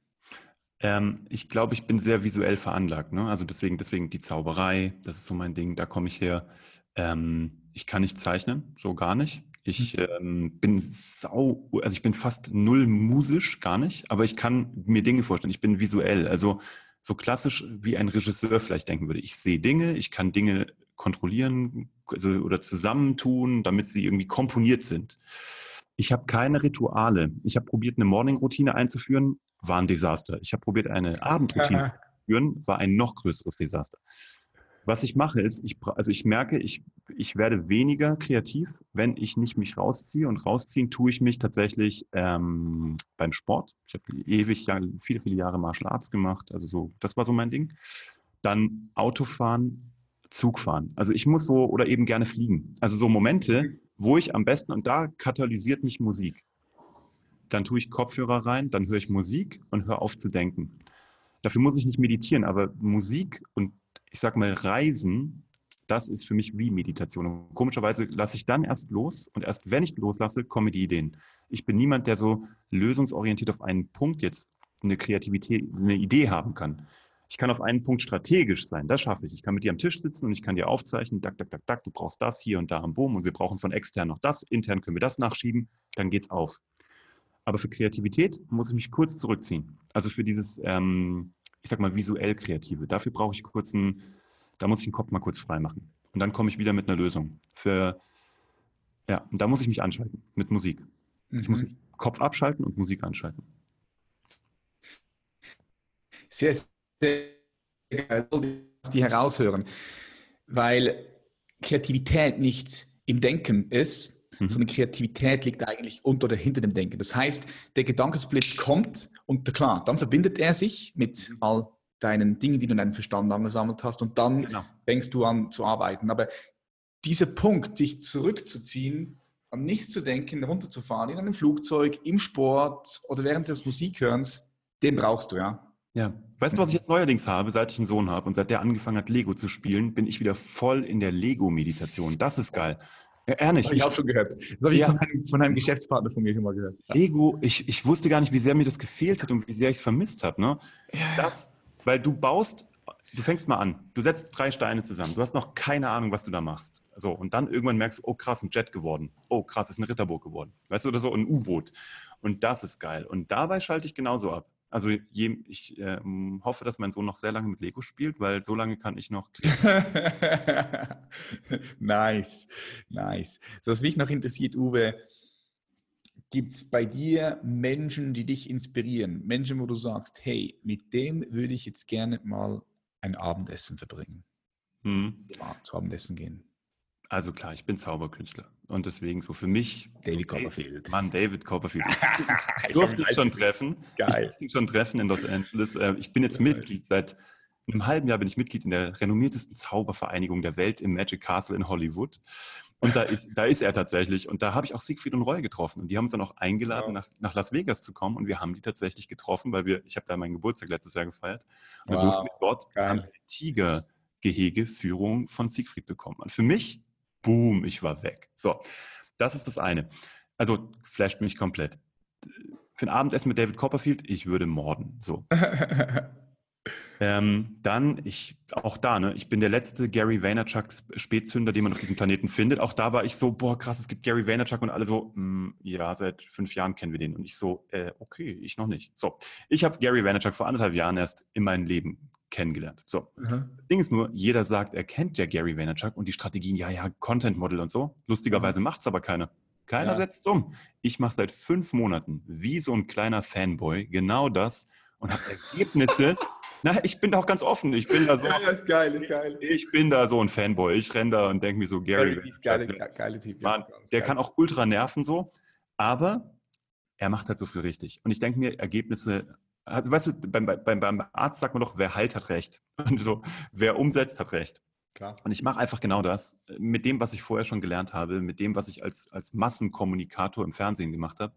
Ähm, ich glaube, ich bin sehr visuell veranlagt. Ne? Also deswegen, deswegen die Zauberei, das ist so mein Ding, da komme ich her. Ähm, ich kann nicht zeichnen, so gar nicht. Ich mhm. ähm, bin sau, also ich bin fast null musisch, gar nicht, aber ich kann mir Dinge vorstellen. Ich bin visuell. Also so klassisch wie ein Regisseur vielleicht denken würde. Ich sehe Dinge, ich kann Dinge kontrollieren also, oder zusammentun, damit sie irgendwie komponiert sind. Ich habe keine Rituale. Ich habe probiert, eine Morning-Routine einzuführen, war ein Desaster. Ich habe probiert, eine Abendroutine einzuführen, war ein noch größeres Desaster. Was ich mache ist, ich, also ich merke, ich, ich werde weniger kreativ, wenn ich nicht mich rausziehe. Und rausziehen tue ich mich tatsächlich ähm, beim Sport. Ich habe ewig, viele, viele Jahre Martial Arts gemacht. Also so, das war so mein Ding. Dann Autofahren, Zugfahren. Also ich muss so oder eben gerne fliegen. Also so Momente, wo ich am besten, und da katalysiert mich Musik. Dann tue ich Kopfhörer rein, dann höre ich Musik und höre auf zu denken. Dafür muss ich nicht meditieren, aber Musik und ich sag mal, Reisen, das ist für mich wie Meditation. Und komischerweise lasse ich dann erst los und erst wenn ich loslasse, kommen die Ideen. Ich bin niemand, der so lösungsorientiert auf einen Punkt jetzt eine Kreativität, eine Idee haben kann. Ich kann auf einen Punkt strategisch sein, das schaffe ich. Ich kann mit dir am Tisch sitzen und ich kann dir aufzeichnen, dack, dack, dack, dack, du brauchst das hier und da am Boom und wir brauchen von extern noch das, intern können wir das nachschieben, dann geht's auf. Aber für Kreativität muss ich mich kurz zurückziehen. Also für dieses, ähm, ich sag mal, visuell Kreative. Dafür brauche ich kurz einen, da muss ich den Kopf mal kurz frei machen. Und dann komme ich wieder mit einer Lösung. Für, ja, und da muss ich mich anschalten mit Musik. Mhm. Ich muss mich mhm. Kopf abschalten und Musik anschalten. Sehr, sehr geil, die heraushören, weil Kreativität nicht im Denken ist, Mhm. Sondern Kreativität liegt eigentlich unter oder hinter dem Denken. Das heißt, der Gedankensblitz kommt und klar, dann verbindet er sich mit all deinen Dingen, die du in deinem Verstand angesammelt hast und dann genau. fängst du an zu arbeiten. Aber dieser Punkt, sich zurückzuziehen, an nichts zu denken, runterzufahren, in einem Flugzeug, im Sport oder während des Musikhörens, den brauchst du, ja. Ja. Weißt du, was ich jetzt neuerdings habe, seit ich einen Sohn habe und seit der angefangen hat, Lego zu spielen, bin ich wieder voll in der Lego-Meditation. Das ist geil. Ja, ehrlich. Habe ich auch schon gehört. Das habe ich ja. von, einem, von, einem, Geschäftspartner von mir schon mal gehört. Ja. Lego, ich, ich wusste gar nicht, wie sehr mir das gefehlt hat und wie sehr ich es vermisst habe. Ne? Das, weil du baust, du fängst mal an, du setzt drei Steine zusammen, du hast noch keine Ahnung, was du da machst. So, und dann irgendwann merkst du, oh krass, ein Jet geworden. Oh krass, ist ein Ritterburg geworden. Weißt du, oder so, ein U-Boot. Und das ist geil. Und dabei schalte ich genauso ab. Also je, ich äh, hoffe, dass mein Sohn noch sehr lange mit Lego spielt, weil so lange kann ich noch. nice, nice. So, was mich noch interessiert, Uwe, gibt es bei dir Menschen, die dich inspirieren? Menschen, wo du sagst, hey, mit dem würde ich jetzt gerne mal ein Abendessen verbringen. Hm. Ja, zu Abendessen gehen. Also klar, ich bin Zauberkünstler und deswegen so für mich. David Copperfield. Mann, David Copperfield. Ich durfte ihn schon treffen. Geil. Ich durfte ihn schon treffen in Los Angeles. Äh, ich bin jetzt Geil. Mitglied seit einem halben Jahr bin ich Mitglied in der renommiertesten Zaubervereinigung der Welt im Magic Castle in Hollywood. Und da ist, da ist er tatsächlich. Und da habe ich auch Siegfried und Roy getroffen. Und die haben uns dann auch eingeladen, wow. nach, nach Las Vegas zu kommen. Und wir haben die tatsächlich getroffen, weil wir, ich habe da meinen Geburtstag letztes Jahr gefeiert. Und wow. da durften wir dort eine Tigergehegeführung von Siegfried bekommen. Und für mich boom, ich war weg. So, das ist das eine. Also flasht mich komplett. Für ein Abendessen mit David Copperfield, ich würde morden. So. ähm, dann, ich, auch da, ne, ich bin der letzte Gary Vaynerchuk Spätzünder, den man auf diesem Planeten findet. Auch da war ich so, boah, krass, es gibt Gary Vaynerchuk und alle so, mm, ja, seit fünf Jahren kennen wir den. Und ich so, äh, okay, ich noch nicht. So, ich habe Gary Vaynerchuk vor anderthalb Jahren erst in meinem Leben kennengelernt. So. Mhm. Das Ding ist nur, jeder sagt, er kennt ja Gary Vaynerchuk und die Strategien, ja, ja, Content Model und so. Lustigerweise mhm. macht es aber keiner. Keiner ja. setzt es um. Ich mache seit fünf Monaten wie so ein kleiner Fanboy genau das und habe Ergebnisse. Na, ich bin da auch ganz offen. Ich bin da so. Ja, ist geil, ist geil. Ich bin da so ein Fanboy. Ich renne da und denke mir so, Gary. Gary geile, geile, geile Typ. Mann, der geil. kann auch ultra nerven so, aber er macht halt so viel richtig. Und ich denke mir, Ergebnisse also weißt du, beim, beim, beim Arzt sagt man doch, wer heilt, hat recht. Und so, wer umsetzt, hat recht. Klar. Und ich mache einfach genau das, mit dem, was ich vorher schon gelernt habe, mit dem, was ich als, als Massenkommunikator im Fernsehen gemacht habe.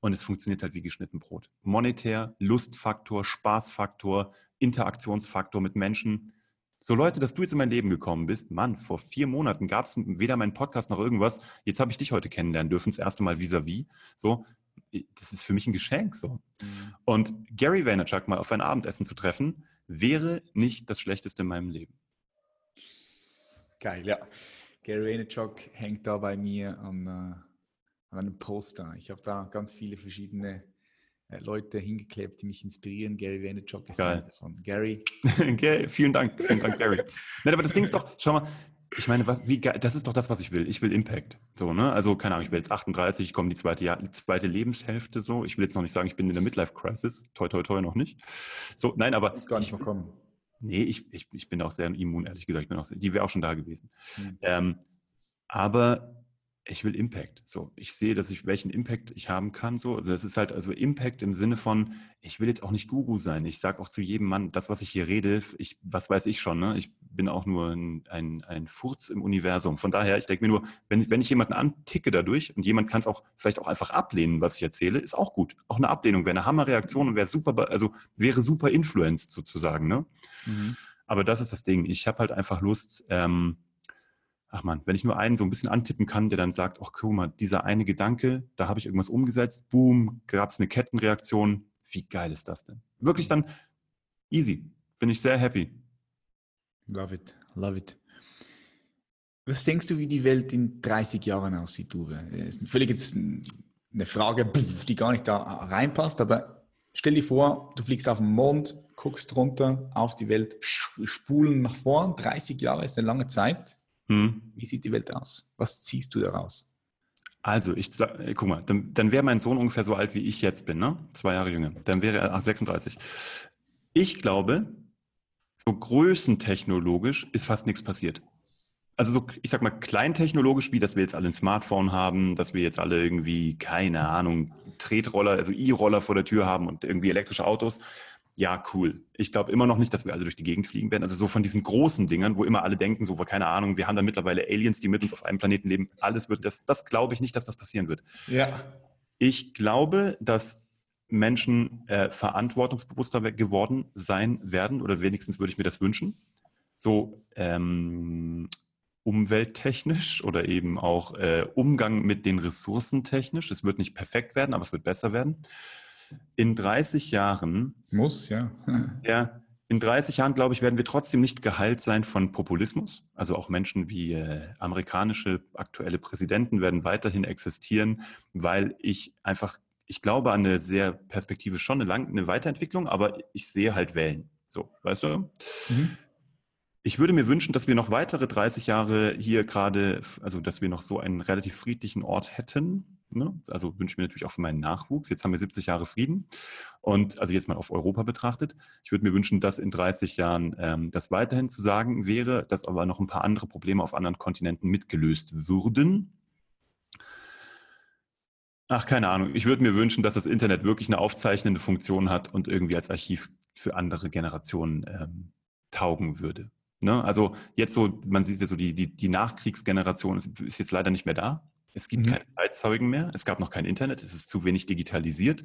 Und es funktioniert halt wie geschnitten Brot. Monetär, Lustfaktor, Spaßfaktor, Interaktionsfaktor mit Menschen. So Leute, dass du jetzt in mein Leben gekommen bist, Mann, vor vier Monaten gab es weder meinen Podcast noch irgendwas. Jetzt habe ich dich heute kennenlernen dürfen, das erste Mal vis-à-vis. -vis. So, das ist für mich ein Geschenk so. Mhm. Und Gary Vaynerchuk mal auf ein Abendessen zu treffen, wäre nicht das Schlechteste in meinem Leben. Geil, ja. Gary Vaynerchuk hängt da bei mir an, äh, an einem Poster. Ich habe da ganz viele verschiedene Leute hingeklebt, die mich inspirieren. Gary Vaynerchuk ist Geil. davon. Gary. vielen Dank, vielen Dank, Gary. Nein, aber das Ding ist doch, schau mal, ich meine, was, wie, das ist doch das, was ich will. Ich will Impact. So, ne? Also, keine Ahnung, ich bin jetzt 38, ich komme die zweite, Jahr, die zweite Lebenshälfte so. Ich will jetzt noch nicht sagen, ich bin in der Midlife-Crisis. Toi, toi, toi, noch nicht. So, nein, aber. Muss gar nicht mehr kommen. Nee, ich, ich, ich bin auch sehr immun, ehrlich gesagt. Ich bin auch sehr, die wäre auch schon da gewesen. Mhm. Ähm, aber ich will Impact. So, ich sehe, dass ich welchen Impact ich haben kann. So, also es ist halt also Impact im Sinne von, ich will jetzt auch nicht Guru sein. Ich sage auch zu jedem Mann, das, was ich hier rede, ich, was weiß ich schon. Ne? Ich bin auch nur ein, ein, ein Furz im Universum. Von daher, ich denke mir nur, wenn, wenn ich jemanden anticke dadurch und jemand kann es auch vielleicht auch einfach ablehnen, was ich erzähle, ist auch gut. Auch eine Ablehnung wäre eine Hammerreaktion und wäre super, also wäre super influenced sozusagen. Ne? Mhm. Aber das ist das Ding. Ich habe halt einfach Lust. Ähm, ach man, wenn ich nur einen so ein bisschen antippen kann, der dann sagt, ach guck mal, dieser eine Gedanke, da habe ich irgendwas umgesetzt, boom, gab es eine Kettenreaktion. Wie geil ist das denn? Wirklich dann easy. Bin ich sehr happy. Love it, love it. Was denkst du, wie die Welt in 30 Jahren aussieht, Uwe? Das ist völlig jetzt eine Frage, die gar nicht da reinpasst, aber stell dir vor, du fliegst auf den Mond, guckst runter auf die Welt, spulen nach vorn. 30 Jahre ist eine lange Zeit. Hm. Wie sieht die Welt aus? Was ziehst du daraus? Also, ich sag, äh, guck mal, dann, dann wäre mein Sohn ungefähr so alt, wie ich jetzt bin, ne? Zwei Jahre jünger. Dann wäre er ach, 36. Ich glaube, so größentechnologisch ist fast nichts passiert. Also so, ich sag mal, kleintechnologisch, wie dass wir jetzt alle ein Smartphone haben, dass wir jetzt alle irgendwie, keine Ahnung, Tretroller, also E-Roller vor der Tür haben und irgendwie elektrische Autos ja, cool. Ich glaube immer noch nicht, dass wir alle durch die Gegend fliegen werden. Also so von diesen großen Dingern, wo immer alle denken, so, keine Ahnung, wir haben da mittlerweile Aliens, die mit uns auf einem Planeten leben. Alles wird, das, das glaube ich nicht, dass das passieren wird. Ja. Ich glaube, dass Menschen äh, verantwortungsbewusster geworden sein werden, oder wenigstens würde ich mir das wünschen. So ähm, umwelttechnisch oder eben auch äh, Umgang mit den Ressourcen technisch. Es wird nicht perfekt werden, aber es wird besser werden in 30 Jahren. Muss, ja. ja. In 30 Jahren, glaube ich, werden wir trotzdem nicht geheilt sein von Populismus. Also auch Menschen wie äh, amerikanische aktuelle Präsidenten werden weiterhin existieren, weil ich einfach ich glaube an eine sehr Perspektive schon eine, lang, eine Weiterentwicklung, aber ich sehe halt Wellen. So, weißt du? Mhm. Ich würde mir wünschen, dass wir noch weitere 30 Jahre hier gerade, also dass wir noch so einen relativ friedlichen Ort hätten. Ne? Also wünsche ich mir natürlich auch für meinen Nachwuchs. Jetzt haben wir 70 Jahre Frieden und also jetzt mal auf Europa betrachtet. Ich würde mir wünschen, dass in 30 Jahren ähm, das weiterhin zu sagen wäre, dass aber noch ein paar andere Probleme auf anderen Kontinenten mitgelöst würden. Ach, keine Ahnung. Ich würde mir wünschen, dass das Internet wirklich eine aufzeichnende Funktion hat und irgendwie als Archiv für andere Generationen ähm, taugen würde. Ne? Also jetzt so, man sieht ja so, die, die, die Nachkriegsgeneration ist, ist jetzt leider nicht mehr da. Es gibt mhm. keine Zeitzeugen mehr. Es gab noch kein Internet. Es ist zu wenig digitalisiert.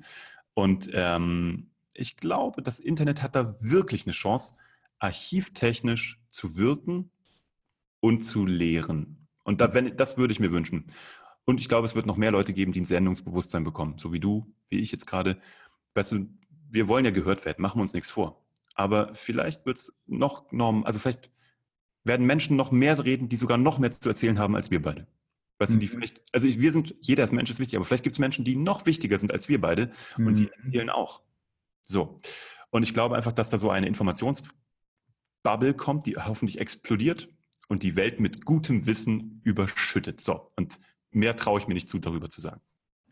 Und ähm, ich glaube, das Internet hat da wirklich eine Chance, archivtechnisch zu wirken und zu lehren. Und da, wenn, das würde ich mir wünschen. Und ich glaube, es wird noch mehr Leute geben, die ein Sendungsbewusstsein bekommen, so wie du, wie ich jetzt gerade. Weißt du, wir wollen ja gehört werden, machen wir uns nichts vor. Aber vielleicht wird es noch, norm, also vielleicht werden Menschen noch mehr reden, die sogar noch mehr zu erzählen haben als wir beide. Weißt mhm. du, die mhm. vielleicht, also wir sind, jeder ist Mensch ist wichtig, aber vielleicht gibt es Menschen, die noch wichtiger sind als wir beide mhm. und die mhm. erzählen auch. So. Und ich glaube einfach, dass da so eine Informationsbubble kommt, die hoffentlich explodiert und die Welt mit gutem Wissen überschüttet. So. Und mehr traue ich mir nicht zu, darüber zu sagen.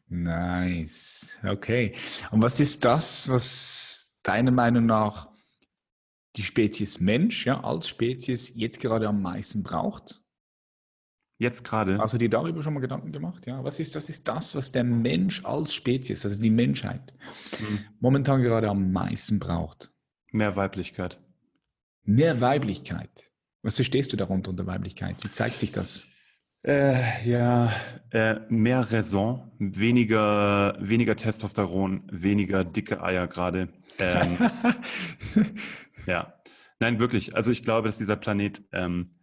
Nice. Okay. Und was ist das, was deiner Meinung nach die Spezies Mensch ja, als Spezies jetzt gerade am meisten braucht? Jetzt gerade. Hast du dir darüber schon mal Gedanken gemacht? Ja, was ist das? Ist das, was der Mensch als Spezies, also die Menschheit, mhm. momentan gerade am meisten braucht? Mehr Weiblichkeit. Mehr Weiblichkeit. Was verstehst du darunter unter Weiblichkeit? Wie zeigt sich das? Äh, ja, äh, mehr Raison, weniger, weniger Testosteron, weniger dicke Eier gerade. Ähm, Ja, nein, wirklich. Also ich glaube, dass dieser Planet ähm,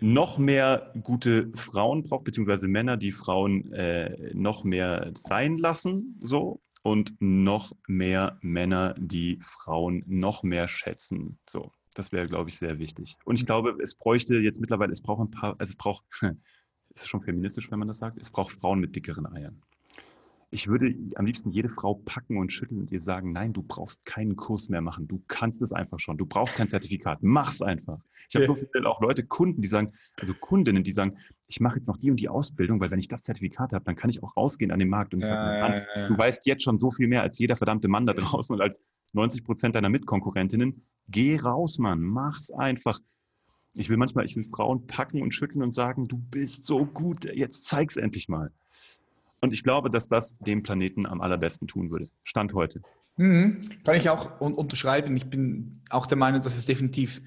noch mehr gute Frauen braucht, beziehungsweise Männer, die Frauen äh, noch mehr sein lassen, so und noch mehr Männer, die Frauen noch mehr schätzen, so. Das wäre, glaube ich, sehr wichtig. Und ich glaube, es bräuchte jetzt mittlerweile, es braucht ein paar, also es braucht, ist es schon feministisch, wenn man das sagt, es braucht Frauen mit dickeren Eiern. Ich würde am liebsten jede Frau packen und schütteln und ihr sagen, nein, du brauchst keinen Kurs mehr machen. Du kannst es einfach schon. Du brauchst kein Zertifikat. Mach's einfach. Ich habe so viele auch Leute, Kunden, die sagen, also Kundinnen, die sagen, ich mache jetzt noch die und die Ausbildung, weil wenn ich das Zertifikat habe, dann kann ich auch rausgehen an den Markt und ich ja, sage, Mann, ja, ja. du weißt jetzt schon so viel mehr als jeder verdammte Mann da draußen und als 90 Prozent deiner Mitkonkurrentinnen. Geh raus, Mann. Mach's einfach. Ich will manchmal, ich will Frauen packen und schütteln und sagen, du bist so gut, jetzt zeig's endlich mal. Und ich glaube, dass das dem Planeten am allerbesten tun würde. Stand heute. Mhm. Kann ich auch un unterschreiben. Ich bin auch der Meinung, dass es definitiv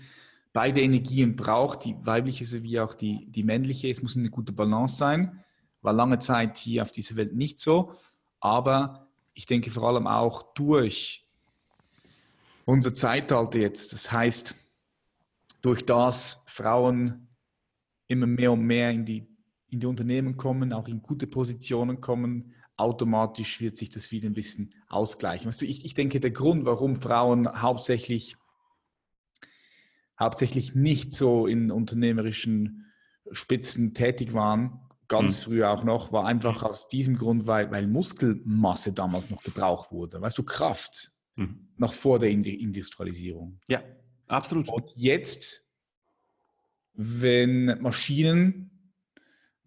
beide Energien braucht, die weibliche sowie auch die, die männliche. Es muss eine gute Balance sein. War lange Zeit hier auf dieser Welt nicht so. Aber ich denke vor allem auch durch unser Zeitalter jetzt, das heißt, durch das Frauen immer mehr und mehr in die in die Unternehmen kommen, auch in gute Positionen kommen, automatisch wird sich das wieder ein bisschen ausgleichen. Weißt du, ich, ich denke, der Grund, warum Frauen hauptsächlich, hauptsächlich nicht so in unternehmerischen Spitzen tätig waren, ganz mhm. früh auch noch, war einfach aus diesem Grund, weil, weil Muskelmasse damals noch gebraucht wurde. Weißt du, Kraft mhm. noch vor der Industrialisierung. Ja, absolut. Und jetzt, wenn Maschinen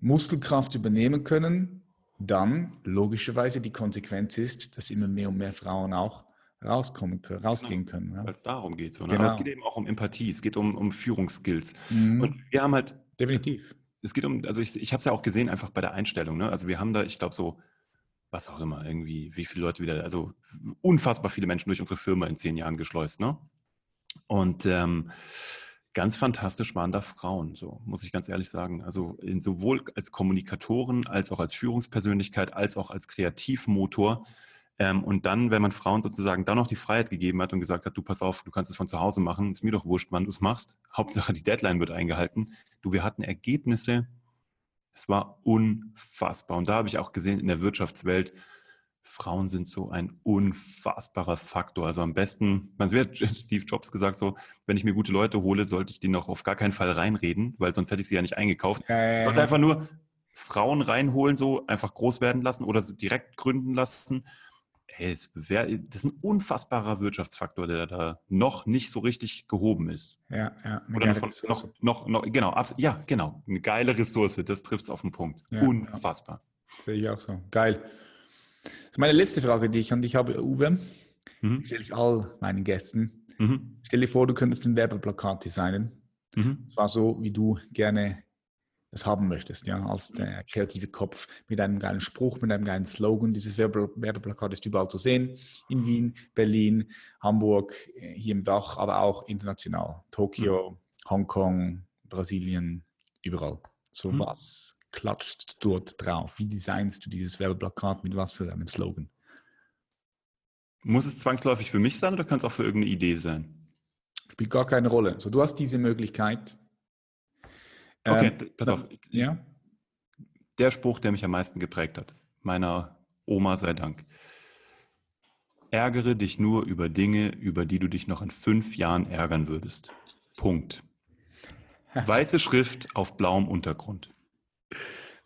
Muskelkraft übernehmen können, dann logischerweise die Konsequenz ist, dass immer mehr und mehr Frauen auch rauskommen, rausgehen können. Ja. Weil es darum geht. So, ne? genau. Aber es geht eben auch um Empathie, es geht um, um Führungsskills. Mhm. Und wir haben halt. Definitiv. Es geht um, also ich, ich habe es ja auch gesehen, einfach bei der Einstellung. Ne? Also wir haben da, ich glaube, so, was auch immer, irgendwie, wie viele Leute wieder, also unfassbar viele Menschen durch unsere Firma in zehn Jahren geschleust. Ne? Und ähm, ganz fantastisch waren da Frauen, so muss ich ganz ehrlich sagen. Also in, sowohl als Kommunikatoren, als auch als Führungspersönlichkeit, als auch als Kreativmotor. Ähm, und dann, wenn man Frauen sozusagen dann noch die Freiheit gegeben hat und gesagt hat, du pass auf, du kannst es von zu Hause machen, ist mir doch wurscht, wann du es machst. Hauptsache die Deadline wird eingehalten. Du, wir hatten Ergebnisse. Es war unfassbar. Und da habe ich auch gesehen in der Wirtschaftswelt, Frauen sind so ein unfassbarer Faktor. Also am besten, man wird Steve Jobs gesagt, so, wenn ich mir gute Leute hole, sollte ich die noch auf gar keinen Fall reinreden, weil sonst hätte ich sie ja nicht eingekauft. Äh, einfach nur Frauen reinholen, so einfach groß werden lassen oder sie direkt gründen lassen. Hey, das ist ein unfassbarer Wirtschaftsfaktor, der da noch nicht so richtig gehoben ist. Ja, ja. Oder von, noch, noch, noch, genau, ja, genau. Eine geile Ressource, das trifft es auf den Punkt. Ja, Unfassbar. Ja. Sehe ich auch so. Geil. Das ist meine letzte Frage, die ich an dich habe, Uwe. Mhm. Stelle ich all meinen Gästen. Mhm. Stell dir vor, du könntest ein Werbeplakat designen. Mhm. Das war so, wie du gerne es haben möchtest, ja, als der kreative Kopf mit einem geilen Spruch, mit einem geilen Slogan. Dieses Werbeplakat ist überall zu sehen, in Wien, Berlin, Hamburg, äh, hier im Dach, aber auch international, Tokio, mhm. Hongkong, Brasilien, überall. So mhm. was klatscht dort drauf? Wie designst du dieses Werbeplakat mit was für einem Slogan? Muss es zwangsläufig für mich sein oder kann es auch für irgendeine Idee sein? Spielt gar keine Rolle. So, du hast diese Möglichkeit, Okay, ähm, pass auf. Ja? Der Spruch, der mich am meisten geprägt hat, meiner Oma sei Dank. Ärgere dich nur über Dinge, über die du dich noch in fünf Jahren ärgern würdest. Punkt. Weiße Schrift auf blauem Untergrund.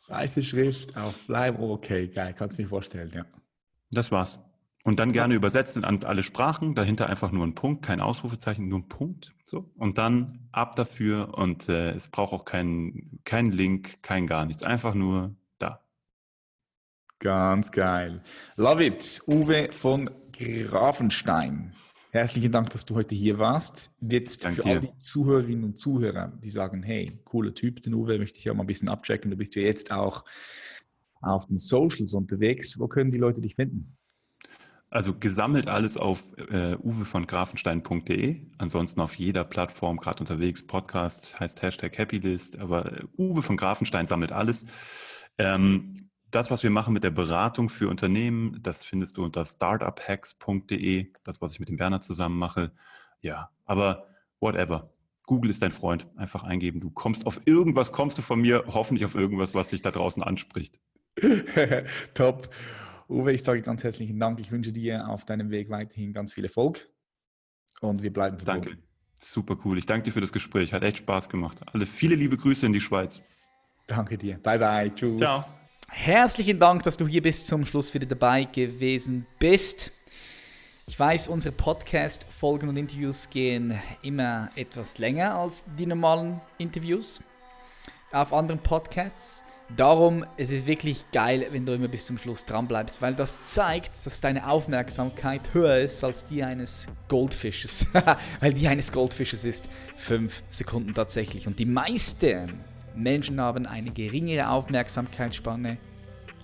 Weiße Schrift auf blauem, okay, geil, kannst du mir vorstellen, ja. Das war's. Und dann gerne übersetzen an alle Sprachen, dahinter einfach nur ein Punkt, kein Ausrufezeichen, nur ein Punkt. So. Und dann ab dafür und äh, es braucht auch keinen kein Link, kein gar nichts. Einfach nur da. Ganz geil. Love it. Uwe von Grafenstein. Herzlichen Dank, dass du heute hier warst. Jetzt Dank für all die Zuhörerinnen und Zuhörer, die sagen, hey, cooler Typ, den Uwe, möchte ich ja mal ein bisschen abchecken. Du bist ja jetzt auch auf den Socials unterwegs. Wo können die Leute dich finden? Also gesammelt alles auf äh, uwe von grafenstein.de. Ansonsten auf jeder Plattform, gerade unterwegs, Podcast heißt Hashtag Happylist, aber äh, Uwe von Grafenstein sammelt alles. Ähm, das, was wir machen mit der Beratung für Unternehmen, das findest du unter startuphacks.de, das, was ich mit dem Bernhard zusammen mache. Ja, aber whatever. Google ist dein Freund. Einfach eingeben. Du kommst auf irgendwas, kommst du von mir, hoffentlich auf irgendwas, was dich da draußen anspricht. Top. Uwe, ich sage ganz herzlichen Dank. Ich wünsche dir auf deinem Weg weiterhin ganz viel Erfolg und wir bleiben verbunden. Danke. Super cool. Ich danke dir für das Gespräch. Hat echt Spaß gemacht. Alle viele liebe Grüße in die Schweiz. Danke dir. Bye bye. Tschüss. Ciao. Herzlichen Dank, dass du hier bis zum Schluss wieder dabei gewesen bist. Ich weiß, unsere Podcast-Folgen und Interviews gehen immer etwas länger als die normalen Interviews auf anderen Podcasts. Darum, es ist wirklich geil, wenn du immer bis zum Schluss dran bleibst, weil das zeigt, dass deine Aufmerksamkeit höher ist als die eines Goldfisches. weil die eines Goldfisches ist 5 Sekunden tatsächlich. Und die meisten Menschen haben eine geringere Aufmerksamkeitsspanne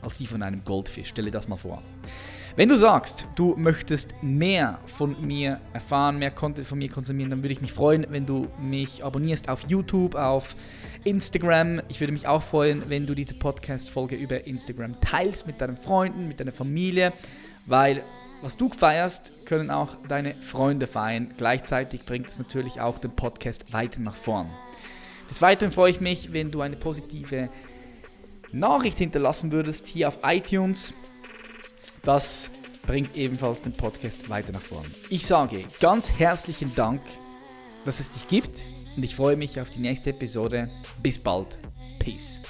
als die von einem Goldfisch. Stelle das mal vor. Wenn du sagst, du möchtest mehr von mir erfahren, mehr Content von mir konsumieren, dann würde ich mich freuen, wenn du mich abonnierst auf YouTube, auf Instagram. Ich würde mich auch freuen, wenn du diese Podcast-Folge über Instagram teilst mit deinen Freunden, mit deiner Familie, weil was du feierst, können auch deine Freunde feiern. Gleichzeitig bringt es natürlich auch den Podcast weiter nach vorn. Des Weiteren freue ich mich, wenn du eine positive Nachricht hinterlassen würdest hier auf iTunes. Das bringt ebenfalls den Podcast weiter nach vorn. Ich sage ganz herzlichen Dank, dass es dich gibt und ich freue mich auf die nächste Episode. Bis bald. Peace.